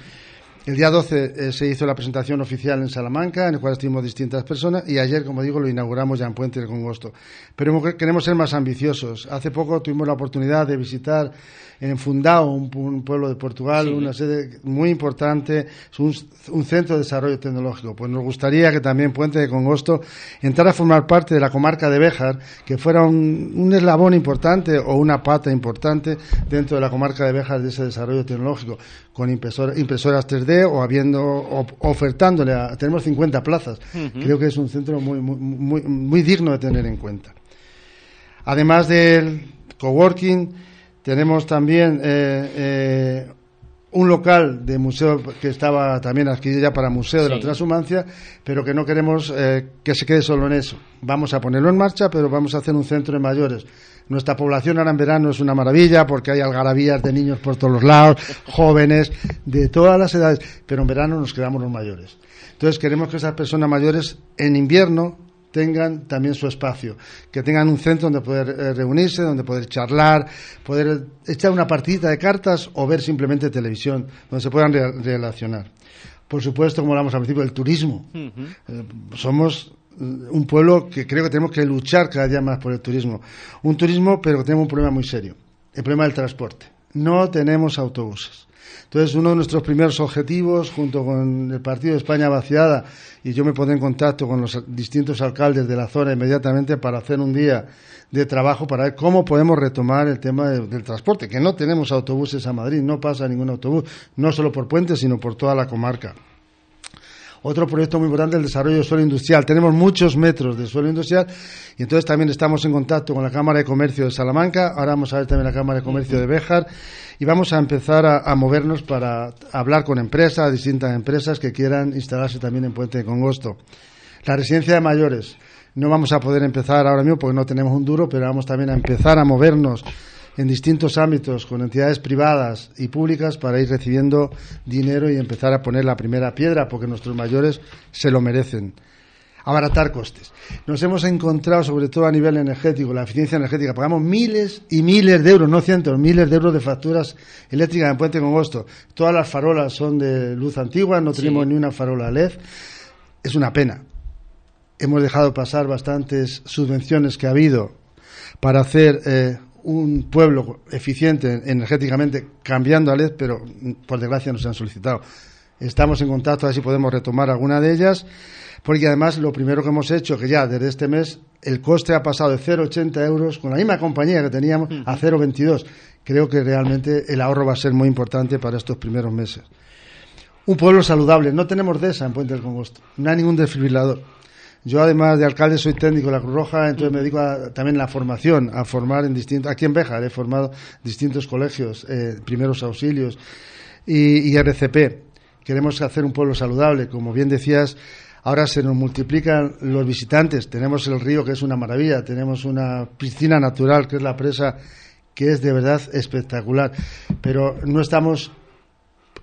El día 12 eh, se hizo la presentación oficial en Salamanca, en el cual estuvimos distintas personas, y ayer, como digo, lo inauguramos ya en Puente de Congosto. Pero queremos ser más ambiciosos. Hace poco tuvimos la oportunidad de visitar en Fundao, un, pu- un pueblo de Portugal, Sí. una sede muy importante, un, un centro de desarrollo tecnológico. Pues nos gustaría que también Puente de Congosto entrara a formar parte de la comarca de Béjar, que fuera un, un eslabón importante o una pata importante dentro de la comarca de Béjar de ese desarrollo tecnológico, con impresora- impresoras 3D o habiendo o- ofertándole a, tenemos 50 plazas. Creo que es un centro muy, muy, muy, muy digno de tener en cuenta. Además del coworking, tenemos también eh, eh, un local de museo que estaba también adquirido ya para museo de la transhumancia, pero que no queremos eh, que se quede solo en eso. Vamos a ponerlo en marcha, pero vamos a hacer un centro de mayores. Nuestra población ahora en verano es una maravilla porque hay algarabías de niños por todos los lados, jóvenes, de todas las edades, pero en verano nos quedamos los mayores. Entonces queremos que esas personas mayores en invierno tengan también su espacio, que tengan un centro donde poder eh, reunirse, donde poder charlar, poder echar una partidita de cartas o ver simplemente televisión, donde se puedan re- relacionar. Por supuesto, como hablamos al principio, el turismo. Eh, somos un pueblo que creo que tenemos que luchar cada día más por el turismo. Un turismo, pero que tenemos un problema muy serio, el problema del transporte. No tenemos autobuses. Entonces, uno de nuestros primeros objetivos, junto con el Partido de España Vaciada, y yo me pondré en contacto con los distintos alcaldes de la zona inmediatamente para hacer un día de trabajo para ver cómo podemos retomar el tema de- del transporte, que no tenemos autobuses a Madrid, no pasa ningún autobús, no solo por Puente, sino por toda la comarca. Otro proyecto muy importante el desarrollo del suelo industrial. Tenemos muchos metros de suelo industrial y entonces también estamos en contacto con la Cámara de Comercio de Salamanca. Ahora vamos a ver también la Cámara de Comercio de Béjar y vamos a empezar a, a movernos para hablar con empresas, distintas empresas que quieran instalarse también en Puente de Congosto. La residencia de mayores. No vamos a poder empezar ahora mismo porque no tenemos un duro, pero vamos también a empezar a movernos en distintos ámbitos con entidades privadas y públicas para ir recibiendo dinero y empezar a poner la primera piedra porque nuestros mayores se lo merecen. Abaratar costes. Nos hemos encontrado, sobre todo a nivel energético, la eficiencia energética. Pagamos miles y miles de euros, no cientos, miles de euros de facturas eléctricas en Puente Congosto. Todas las farolas son de luz antigua, no Sí. tenemos ni una farola LED. Es una pena. Hemos dejado pasar bastantes subvenciones que ha habido para hacer eh, un pueblo eficiente energéticamente cambiando a LED, pero mm, por desgracia no se han solicitado. Estamos en contacto a ver si podemos retomar alguna de ellas, porque además lo primero que hemos hecho, que ya desde este mes el coste ha pasado de 0,80 euros con la misma compañía que teníamos a 0,22. Creo que realmente el ahorro va a ser muy importante para estos primeros meses. Un pueblo saludable. No tenemos DESA en Puente del Congosto. No hay ningún desfibrilador. Yo, además de alcalde, soy técnico de la Cruz Roja, entonces me dedico a- también a la formación, a formar en distintos. Aquí en Béjar he formado distintos colegios, eh, primeros auxilios y, y RCP. Queremos hacer un pueblo saludable, como bien decías. Ahora se nos multiplican los visitantes. Tenemos el río, que es una maravilla. Tenemos una piscina natural, que es la presa, que es de verdad espectacular. Pero no estamos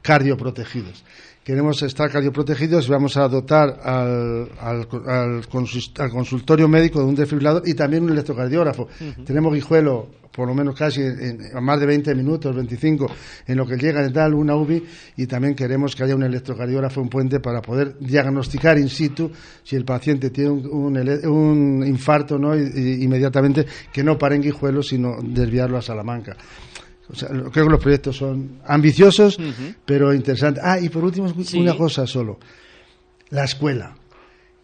cardioprotegidos. Queremos estar cardioprotegidos y vamos a dotar al, al, al consultorio médico de un desfibrilador y también un electrocardiógrafo. Tenemos guijuelo, por lo menos casi en, más de 20 minutos, 25, en lo que llega y tal, una UBI, y también queremos que haya un electrocardiógrafo en puente para poder diagnosticar in situ si el paciente tiene un, un un infarto, ¿no? Y- y inmediatamente que no pare en guijuelo, sino desviarlo a Salamanca. O sea, lo- creo que los proyectos son ambiciosos, pero interesantes. Ah, y por último, una cosa solo. La escuela.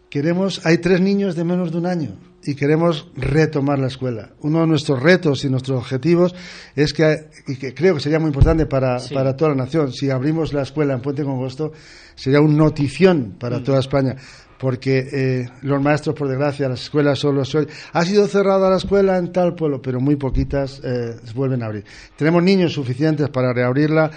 Queremos, hay tres niños de menos de un año y queremos retomar la escuela. Uno de nuestros retos y nuestros objetivos es que, y que creo que sería muy importante para, Sí. para toda la nación, si abrimos la escuela en Puente Congosto, sería una notición para Mm. toda España. Porque eh, los maestros, por desgracia, las escuelas solo se Ha sido cerrada la escuela en tal pueblo, pero muy poquitas eh, vuelven a abrir. Tenemos niños suficientes para reabrirla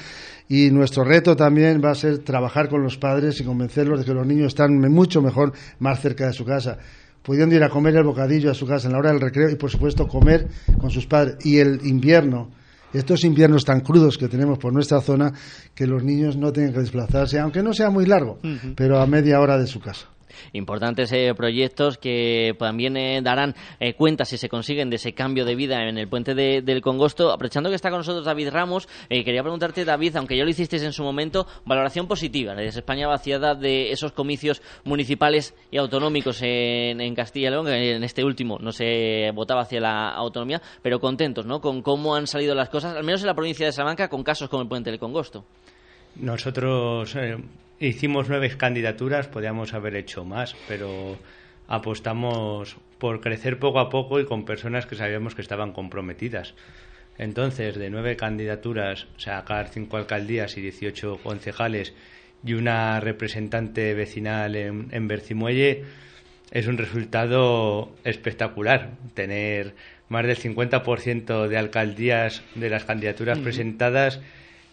y nuestro reto también va a ser trabajar con los padres y convencerlos de que los niños están mucho mejor más cerca de su casa, pudiendo ir a comer el bocadillo a su casa en la hora del recreo y, por supuesto, comer con sus padres. Y el invierno, estos inviernos tan crudos que tenemos por nuestra zona, que los niños no tengan que desplazarse, aunque no sea muy largo, pero a media hora de su casa. Importantes eh, proyectos que también eh, darán eh, cuenta si se consiguen de ese cambio de vida en el puente de- del Congosto. Aprovechando que está con nosotros David Ramos, eh, quería preguntarte, David, aunque ya lo hicisteis en su momento, valoración positiva de España vaciada de esos comicios municipales y autonómicos en, Castilla y León, en este último no se votaba hacia la autonomía, pero contentos ¿no? con cómo han salido las cosas, al menos en la provincia de Salamanca, con casos como el puente del Congosto. Nosotros hicimos nueve candidaturas, podíamos haber hecho más, pero apostamos por crecer poco a poco y con personas que sabíamos que estaban comprometidas. Entonces, de nueve candidaturas, sacar cinco alcaldías y 18 concejales y una representante vecinal en, en Bercimuelle es un resultado espectacular. Tener más del 50% de alcaldías de las candidaturas presentadas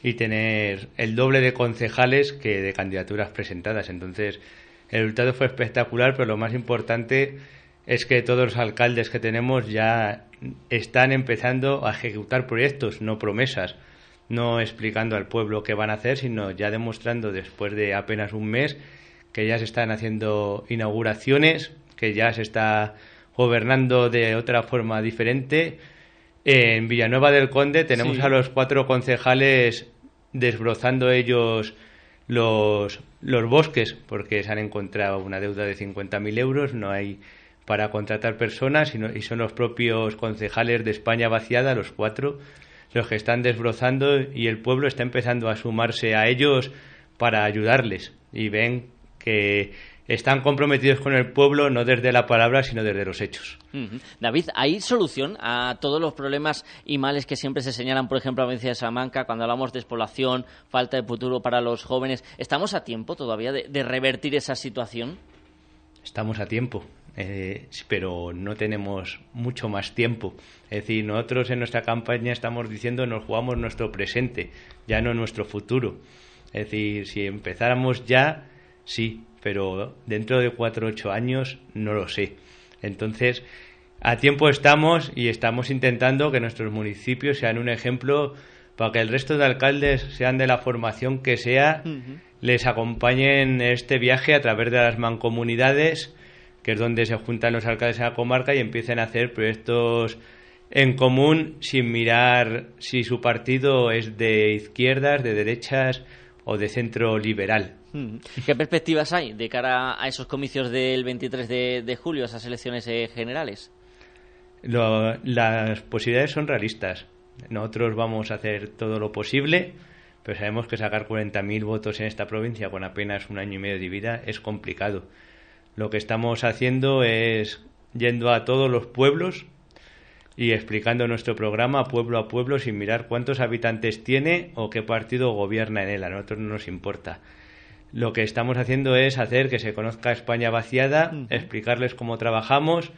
y tener el doble de concejales que de candidaturas presentadas. Entonces, el resultado fue espectacular, pero lo más importante es que todos los alcaldes que tenemos ya están empezando a ejecutar proyectos, no promesas, no explicando al pueblo qué van a hacer, sino ya demostrando después de apenas un mes que ya se están haciendo inauguraciones, que ya se está gobernando de otra forma diferente. En Villanueva del Conde tenemos Sí. a los cuatro concejales desbrozando ellos los, los bosques porque se han encontrado una deuda de 50.000 euros, no hay para contratar personas y, y son los propios concejales de España vaciada, los cuatro, los que están desbrozando y el pueblo está empezando a sumarse a ellos para ayudarles. Y ven que están comprometidos con el pueblo no desde la palabra sino desde los hechos. David, ¿hay solución a todos los problemas y males que siempre se señalan, por ejemplo, a la provincia de Salamanca, cuando hablamos de despoblación, falta de futuro para los jóvenes? ¿Estamos a tiempo todavía de, de revertir esa situación? Estamos a tiempo, eh, pero no tenemos mucho más tiempo. Es decir, nosotros en nuestra campaña estamos diciendo nos jugamos nuestro presente, ya no nuestro futuro. Es decir, si empezáramos ya, sí, pero dentro de cuatro o ocho años no lo sé. Entonces, a tiempo estamos y estamos intentando que nuestros municipios sean un ejemplo para que el resto de alcaldes sean de la formación que sea, les acompañen en este viaje a través de las mancomunidades, que es donde se juntan los alcaldes de la comarca y empiecen a hacer proyectos en común sin mirar si su partido es de izquierdas, de derechas o de centro liberal. ¿Qué perspectivas hay de cara a esos comicios del 23 de, de julio, esas elecciones eh, generales? Lo- las posibilidades son realistas. Nosotros vamos a hacer todo lo posible, pero sabemos que sacar 40.000 votos en esta provincia con apenas un año y medio de vida es complicado. Lo que estamos haciendo es yendo a todos los pueblos y explicando nuestro programa pueblo a pueblo sin mirar cuántos habitantes tiene o qué partido gobierna en él. A nosotros no nos importa. Lo que estamos haciendo es hacer que se conozca España vaciada, explicarles cómo trabajamos,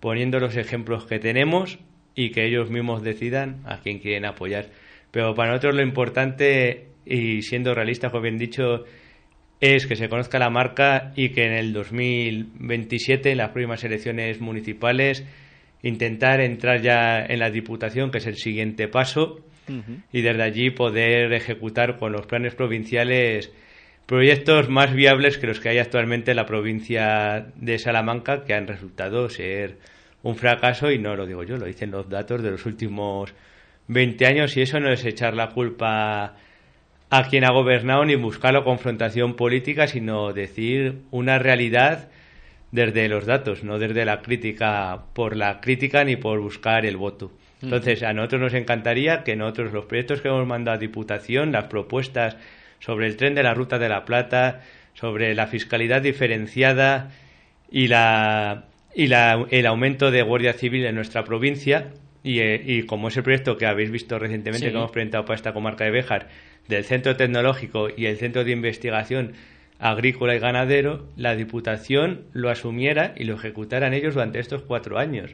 poniendo los ejemplos que tenemos y que ellos mismos decidan a quién quieren apoyar. Pero para nosotros lo importante, y siendo realistas, como bien dicho, es que se conozca la marca y que en el 2027, en las próximas elecciones municipales, intentar entrar ya en la Diputación, que es el siguiente paso, y desde allí poder ejecutar con los planes provinciales proyectos más viables que los que hay actualmente en la provincia de Salamanca, que han resultado ser un fracaso, y no lo digo yo, lo dicen los datos de los últimos 20 años, y eso no es echar la culpa a quien ha gobernado ni buscar la confrontación política, sino decir una realidad desde los datos, no desde la crítica por la crítica ni por buscar el voto. Entonces, a nosotros nos encantaría que nosotros los proyectos que hemos mandado a Diputación, las propuestas sobre el tren de la Ruta de la Plata, sobre la fiscalidad diferenciada y la y la- el aumento de Guardia Civil en nuestra provincia y, eh, y como es el proyecto que habéis visto recientemente Sí. que hemos presentado para esta comarca de Béjar del Centro Tecnológico y el Centro de Investigación Agrícola y Ganadero, la Diputación lo asumiera y lo ejecutaran ellos durante estos cuatro años.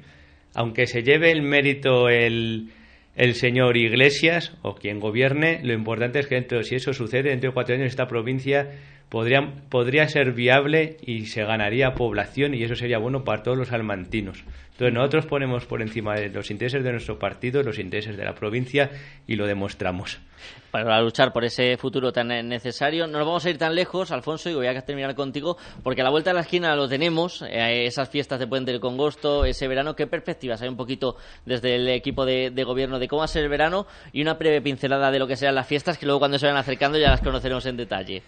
Aunque se lleve el mérito el, el señor Iglesias o quien gobierne, lo importante es que dentro, si eso sucede, dentro de cuatro años esta provincia podría, podría ser viable y se ganaría población y eso sería bueno para todos los salmantinos. Entonces nosotros ponemos por encima de los intereses de nuestro partido, los intereses de la provincia y lo demostramos. Para luchar por ese futuro tan necesario. No nos vamos a ir tan lejos, Alfonso, y voy a terminar contigo, porque a la vuelta de la esquina lo tenemos, eh, esas fiestas de Puente del Congosto, ese verano. ¿Qué perspectivas hay un poquito desde el equipo de, gobierno de cómo va a ser el verano y una breve pincelada de lo que serán las fiestas, que luego cuando se vayan acercando ya las conoceremos en detalle?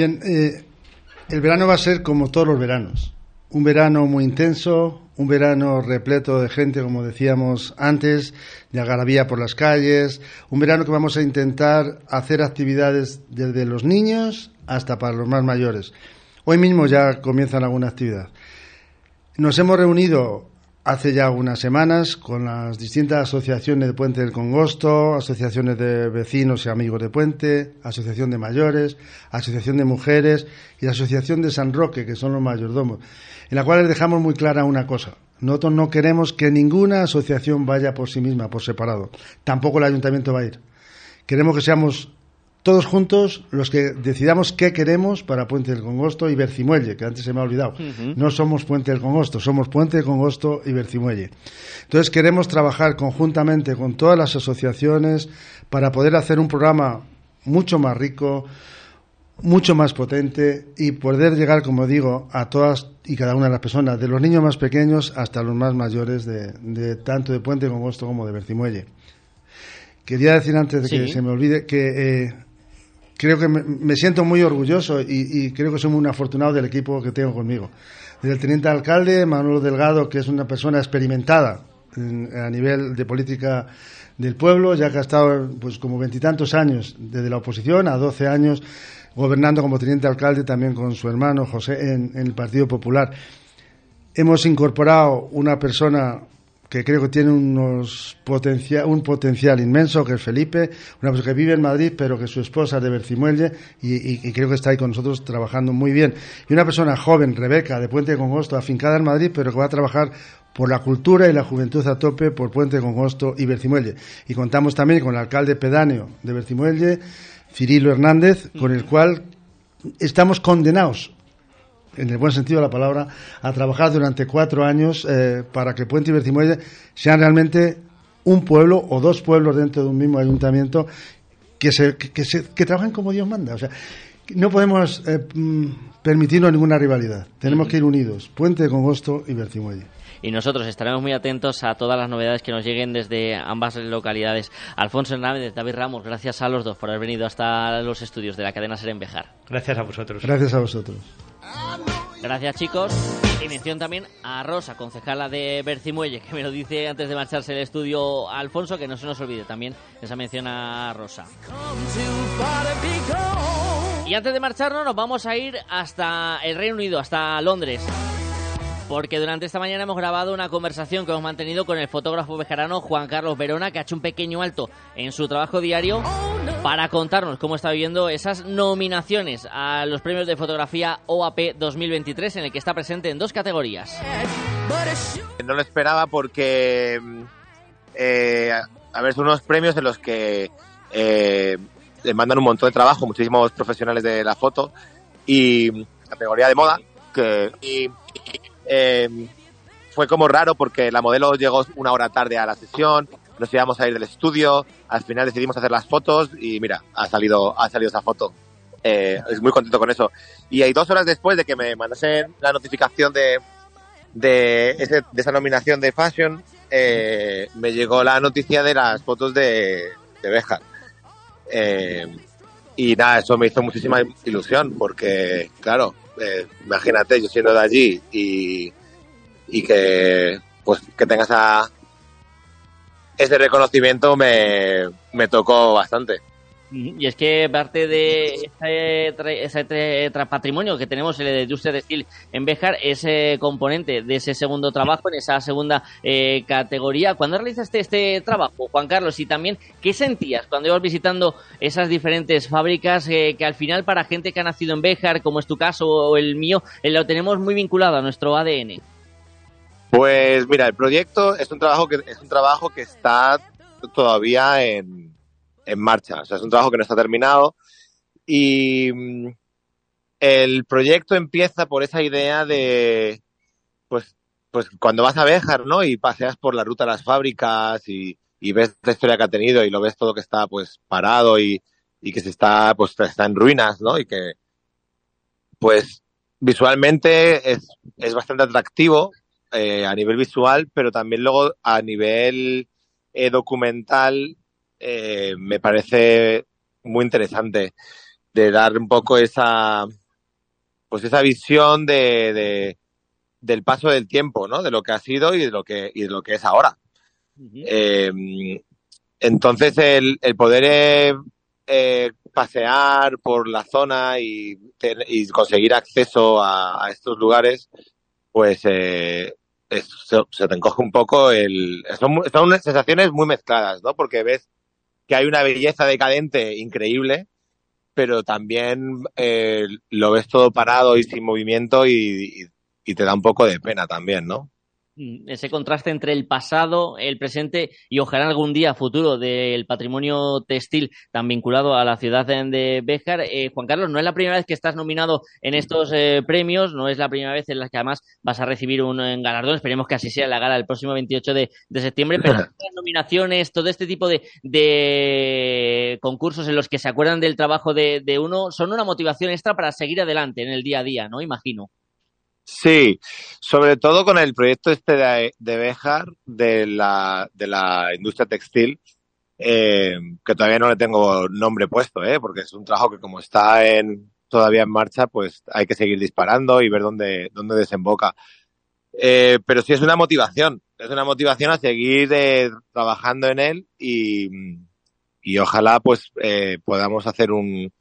Bien, eh, el verano va a ser como todos los veranos. Un verano muy intenso, un verano repleto de gente, como decíamos antes, de algarabía por las calles, un verano que vamos a intentar hacer actividades desde los niños hasta para los más mayores. Hoy mismo ya comienzan alguna actividad. Nos hemos reunido hace ya unas semanas con las distintas asociaciones de Puente del Congosto, asociaciones de vecinos y amigos de Puente, asociación de mayores, asociación de mujeres y la asociación de San Roque, que son los mayordomos, en la cual les dejamos muy clara una cosa. Nosotros no queremos que ninguna asociación vaya por sí misma, por separado. Tampoco el ayuntamiento va a ir. Queremos que seamos todos juntos los que decidamos qué queremos para Puente del Congosto y Bercimuelle, que antes se me ha olvidado. No somos Puente del Congosto, somos Puente del Congosto y Bercimuelle. Entonces queremos trabajar conjuntamente con todas las asociaciones para poder hacer un programa mucho más rico, mucho más potente y poder llegar, como digo, a todas y cada una de las personas, de los niños más pequeños hasta los más mayores, de, de tanto de Puente del Congosto como de Bercimuelle. Quería decir antes de que se me olvide que eh, creo que me, me siento muy orgulloso y, y creo que soy muy afortunado del equipo que tengo conmigo. Del teniente alcalde, Manuel Delgado, que es una persona experimentada en- a nivel de política del pueblo, ya que ha estado pues como veintitantos años desde la oposición a 12 años gobernando como teniente alcalde también con su hermano José en, en el Partido Popular. Hemos incorporado una persona que creo que tiene unos potencia- un potencial inmenso, que es Felipe, una persona que vive en Madrid, pero que su esposa es de Bercimuelle y, y- y creo que está ahí con nosotros trabajando muy bien. Y una persona joven, Rebeca, de Puente de Congosto, afincada en Madrid, pero que va a trabajar por la cultura y la juventud a tope por Puente de Congosto y Bercimuelle. Y contamos también con el alcalde pedáneo de Bercimuelle, Cirilo Hernández, con el cual estamos condenados en el buen sentido de la palabra, a trabajar durante cuatro años eh, para que Puente y Bercimuelle sean realmente un pueblo o dos pueblos dentro de un mismo ayuntamiento que, se, que, que se- que trabajen como Dios manda. O sea, no podemos eh, mm, permitirnos ninguna rivalidad. Tenemos que ir unidos. Puente de Congosto y Bercimuelle. Y nosotros estaremos muy atentos a todas las novedades que nos lleguen desde ambas localidades. Alfonso Hernández, David Ramos, gracias a los dos por haber venido hasta los estudios de la cadena Ser en Bejar. Gracias a vosotros. Gracias a vosotros. Gracias chicos. Y mención también a Rosa, concejala de Bercimuelle, que me lo dice antes de marcharse del estudio Alfonso, que no se nos olvide también esa mención a Rosa. Y antes de marcharnos nos vamos a ir hasta el Reino Unido, hasta Londres. Porque durante esta mañana hemos grabado una conversación que hemos mantenido con el fotógrafo bejarano Juan Carlos Verona, que ha hecho un pequeño alto en su trabajo diario para contarnos cómo está viviendo esas nominaciones a los premios de fotografía OAP 2023, en el que está presente en dos categorías. No lo esperaba porque, mm, eh, a ver, son unos premios en los que eh, mandan un montón de trabajo, muchísimos profesionales de la foto y mm, categoría de moda, que y, eh, fue como raro porque la modelo llegó una hora tarde a la sesión, nos íbamos a ir del estudio, al final decidimos hacer las fotos y mira, ha salido, ha salido esa foto. Eh, es muy contento con eso. Y hay dos horas después de que me mandasen la notificación de, de, ese- de esa nominación de Fashion, eh, me llegó la noticia de las fotos de, de Béjar. Eh, y nada, eso me hizo muchísima ilusión porque, claro, eh, imagínate yo siendo de allí y, y que pues que tengas ese reconocimiento me, me tocó bastante. Y es que parte de ese, tra- patrimonio que tenemos, el de Industria Steel en Béjar, ese componente de ese segundo trabajo, en esa segunda eh, categoría. ¿Cuándo realizaste este trabajo, Juan Carlos? Y también, ¿qué sentías cuando ibas visitando esas diferentes fábricas eh, que al final para gente que ha nacido en Béjar, como es tu caso o el mío, eh, lo tenemos muy vinculado a nuestro ADN? Pues mira, el proyecto es un trabajo que es un trabajo que está todavía en, en marcha. O sea, es un trabajo que no está terminado. Y, mm, el proyecto empieza por esa idea de, pues, pues cuando vas a Béjar, ¿no? Y paseas por la ruta de las fábricas y, ves la historia que ha tenido y lo ves todo que está, pues, parado y, y que se está, pues, está en ruinas, ¿no? Y que, pues, visualmente es, es bastante atractivo eh, a nivel visual, pero también luego a nivel eh, documental eh, me parece muy interesante de dar un poco esa pues esa visión de, de- del paso del tiempo, ¿no? De lo que ha sido y de lo que y de lo que es ahora. Eh, entonces el, el poder eh, pasear por la zona y, y conseguir acceso a, a estos lugares, pues eh, es- se, se te encoge un poco el... Son, son sensaciones muy mezcladas, ¿no? Porque ves que hay una belleza decadente increíble, pero también eh, lo ves todo parado y sin movimiento y, y- y te da un poco de pena también, ¿no? Mm, ese contraste entre el pasado, el presente y ojalá algún día futuro del patrimonio textil tan vinculado a la ciudad de Béjar. Eh, Juan Carlos, no es la primera vez que estás nominado en estos eh, premios, no es la primera vez en la que además vas a recibir un eh, galardón, esperemos que así sea en la gala el próximo 28 de, de septiembre, pero estas nominaciones, todo este tipo de, de concursos en los que se acuerdan del trabajo de, de uno, son una motivación extra para seguir adelante en el día a día, ¿no? Imagino. Sí, sobre todo con el proyecto este de, de Béjar, de la, de la industria textil, eh, que todavía no le tengo nombre puesto, ¿eh? porque es un trabajo que como está en, todavía en marcha, pues hay que seguir disparando y ver dónde, dónde desemboca. Eh, pero sí es una motivación, es una motivación a seguir eh, trabajando en él y, y ojalá pues eh, podamos hacer un,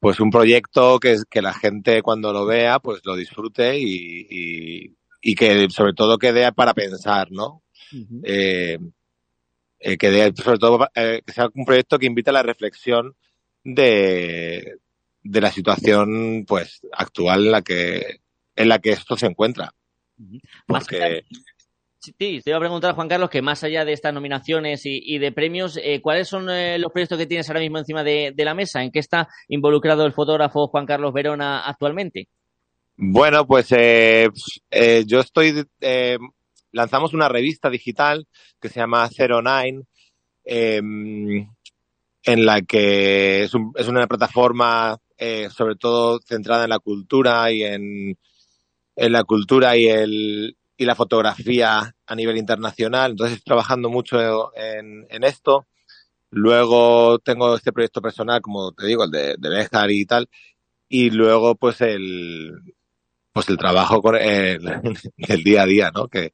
pues un proyecto que, que la gente cuando lo vea pues lo disfrute y, y, y que sobre todo quede para pensar, ¿no? Eh, eh, que dé, sobre todo eh, que sea un proyecto que invite a la reflexión de, de la situación pues actual en la que en la que esto se encuentra. Porque Sí, te iba a preguntar, Juan Carlos, que más allá de estas nominaciones y, de premios, eh, ¿cuáles son eh, los proyectos que tienes ahora mismo encima de, la mesa? ¿En qué está involucrado el fotógrafo Juan Carlos Verona actualmente? Bueno, pues eh, yo estoy. lanzamos una revista digital que se llama Zero Nine, eh, en la que es, es una plataforma sobre todo centrada en la cultura y en, en la cultura y el y la fotografía a nivel internacional. Entonces estoy trabajando mucho en, en esto. Luego tengo este proyecto personal, como te digo, el de, de y tal. Y luego, pues, el, pues el trabajo con el, del día a día, ¿no? Que,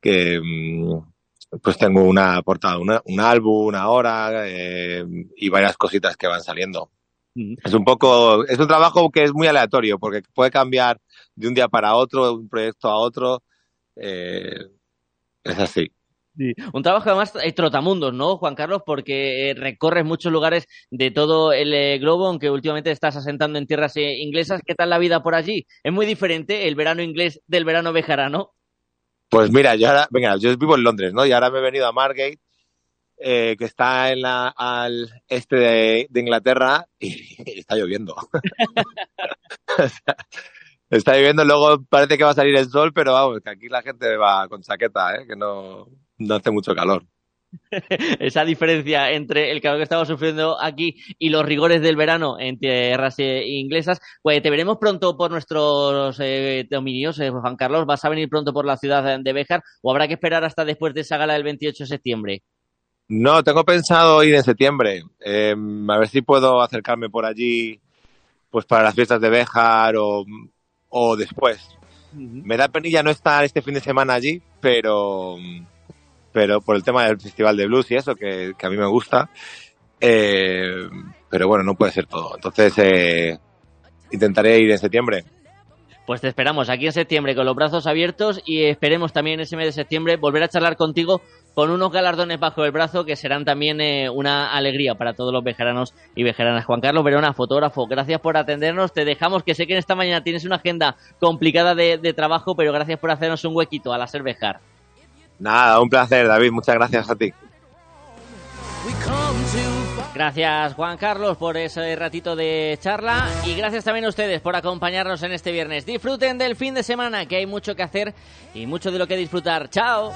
que mm, pues tengo una portada, una- un álbum, una hora eh, y varias cositas que van saliendo. Es un poco, es un trabajo que es muy aleatorio porque puede cambiar de un día para otro, de un proyecto a otro. Eh, es así. Sí. Un trabajo además eh, trotamundos, ¿no, Juan Carlos? Porque eh, recorres muchos lugares de todo el eh, globo, aunque últimamente estás asentando en tierras inglesas. ¿Qué tal la vida por allí? Es muy diferente el verano inglés del verano bejarano. Pues mira, yo ahora, venga, yo vivo en Londres, ¿no? Y ahora me he venido a Margate, que está en la, al este de, de Inglaterra, y, está lloviendo. O sea, está lloviendo, luego parece que va a salir el sol, pero vamos, que aquí la gente va con chaqueta, ¿eh? Que no, no hace mucho calor. Esa diferencia entre el calor que estamos sufriendo aquí y los rigores del verano en tierras eh, inglesas. Pues te veremos pronto por nuestros eh, dominios, eh, Juan Carlos. ¿Vas a venir pronto por la ciudad de Béjar o habrá que esperar hasta después de esa gala del 28 de septiembre? No, tengo pensado ir en septiembre, eh, a ver si puedo acercarme por allí, pues para las fiestas de Béjar o, o después. Me da penilla no estar este fin de semana allí, pero, pero por el tema del Festival de Blues y eso, que, que a mí me gusta. Eh, pero bueno, no puede ser todo. Entonces, eh, intentaré ir en septiembre. Pues te esperamos aquí en septiembre con los brazos abiertos y esperemos también ese mes de septiembre volver a charlar contigo con unos galardones bajo el brazo que serán también eh, una alegría para todos los vejeranos y vejeranas. Juan Carlos Verona, fotógrafo, gracias por atendernos. Te dejamos que sé que en esta mañana tienes una agenda complicada de, de trabajo, pero gracias por hacernos un huequito al hacer vejar. Nada, un placer, David. Muchas gracias a ti. Gracias Juan Carlos por ese ratito de charla y gracias también a ustedes por acompañarnos en este viernes. Disfruten del fin de semana que hay mucho que hacer y mucho de lo que disfrutar. Chao.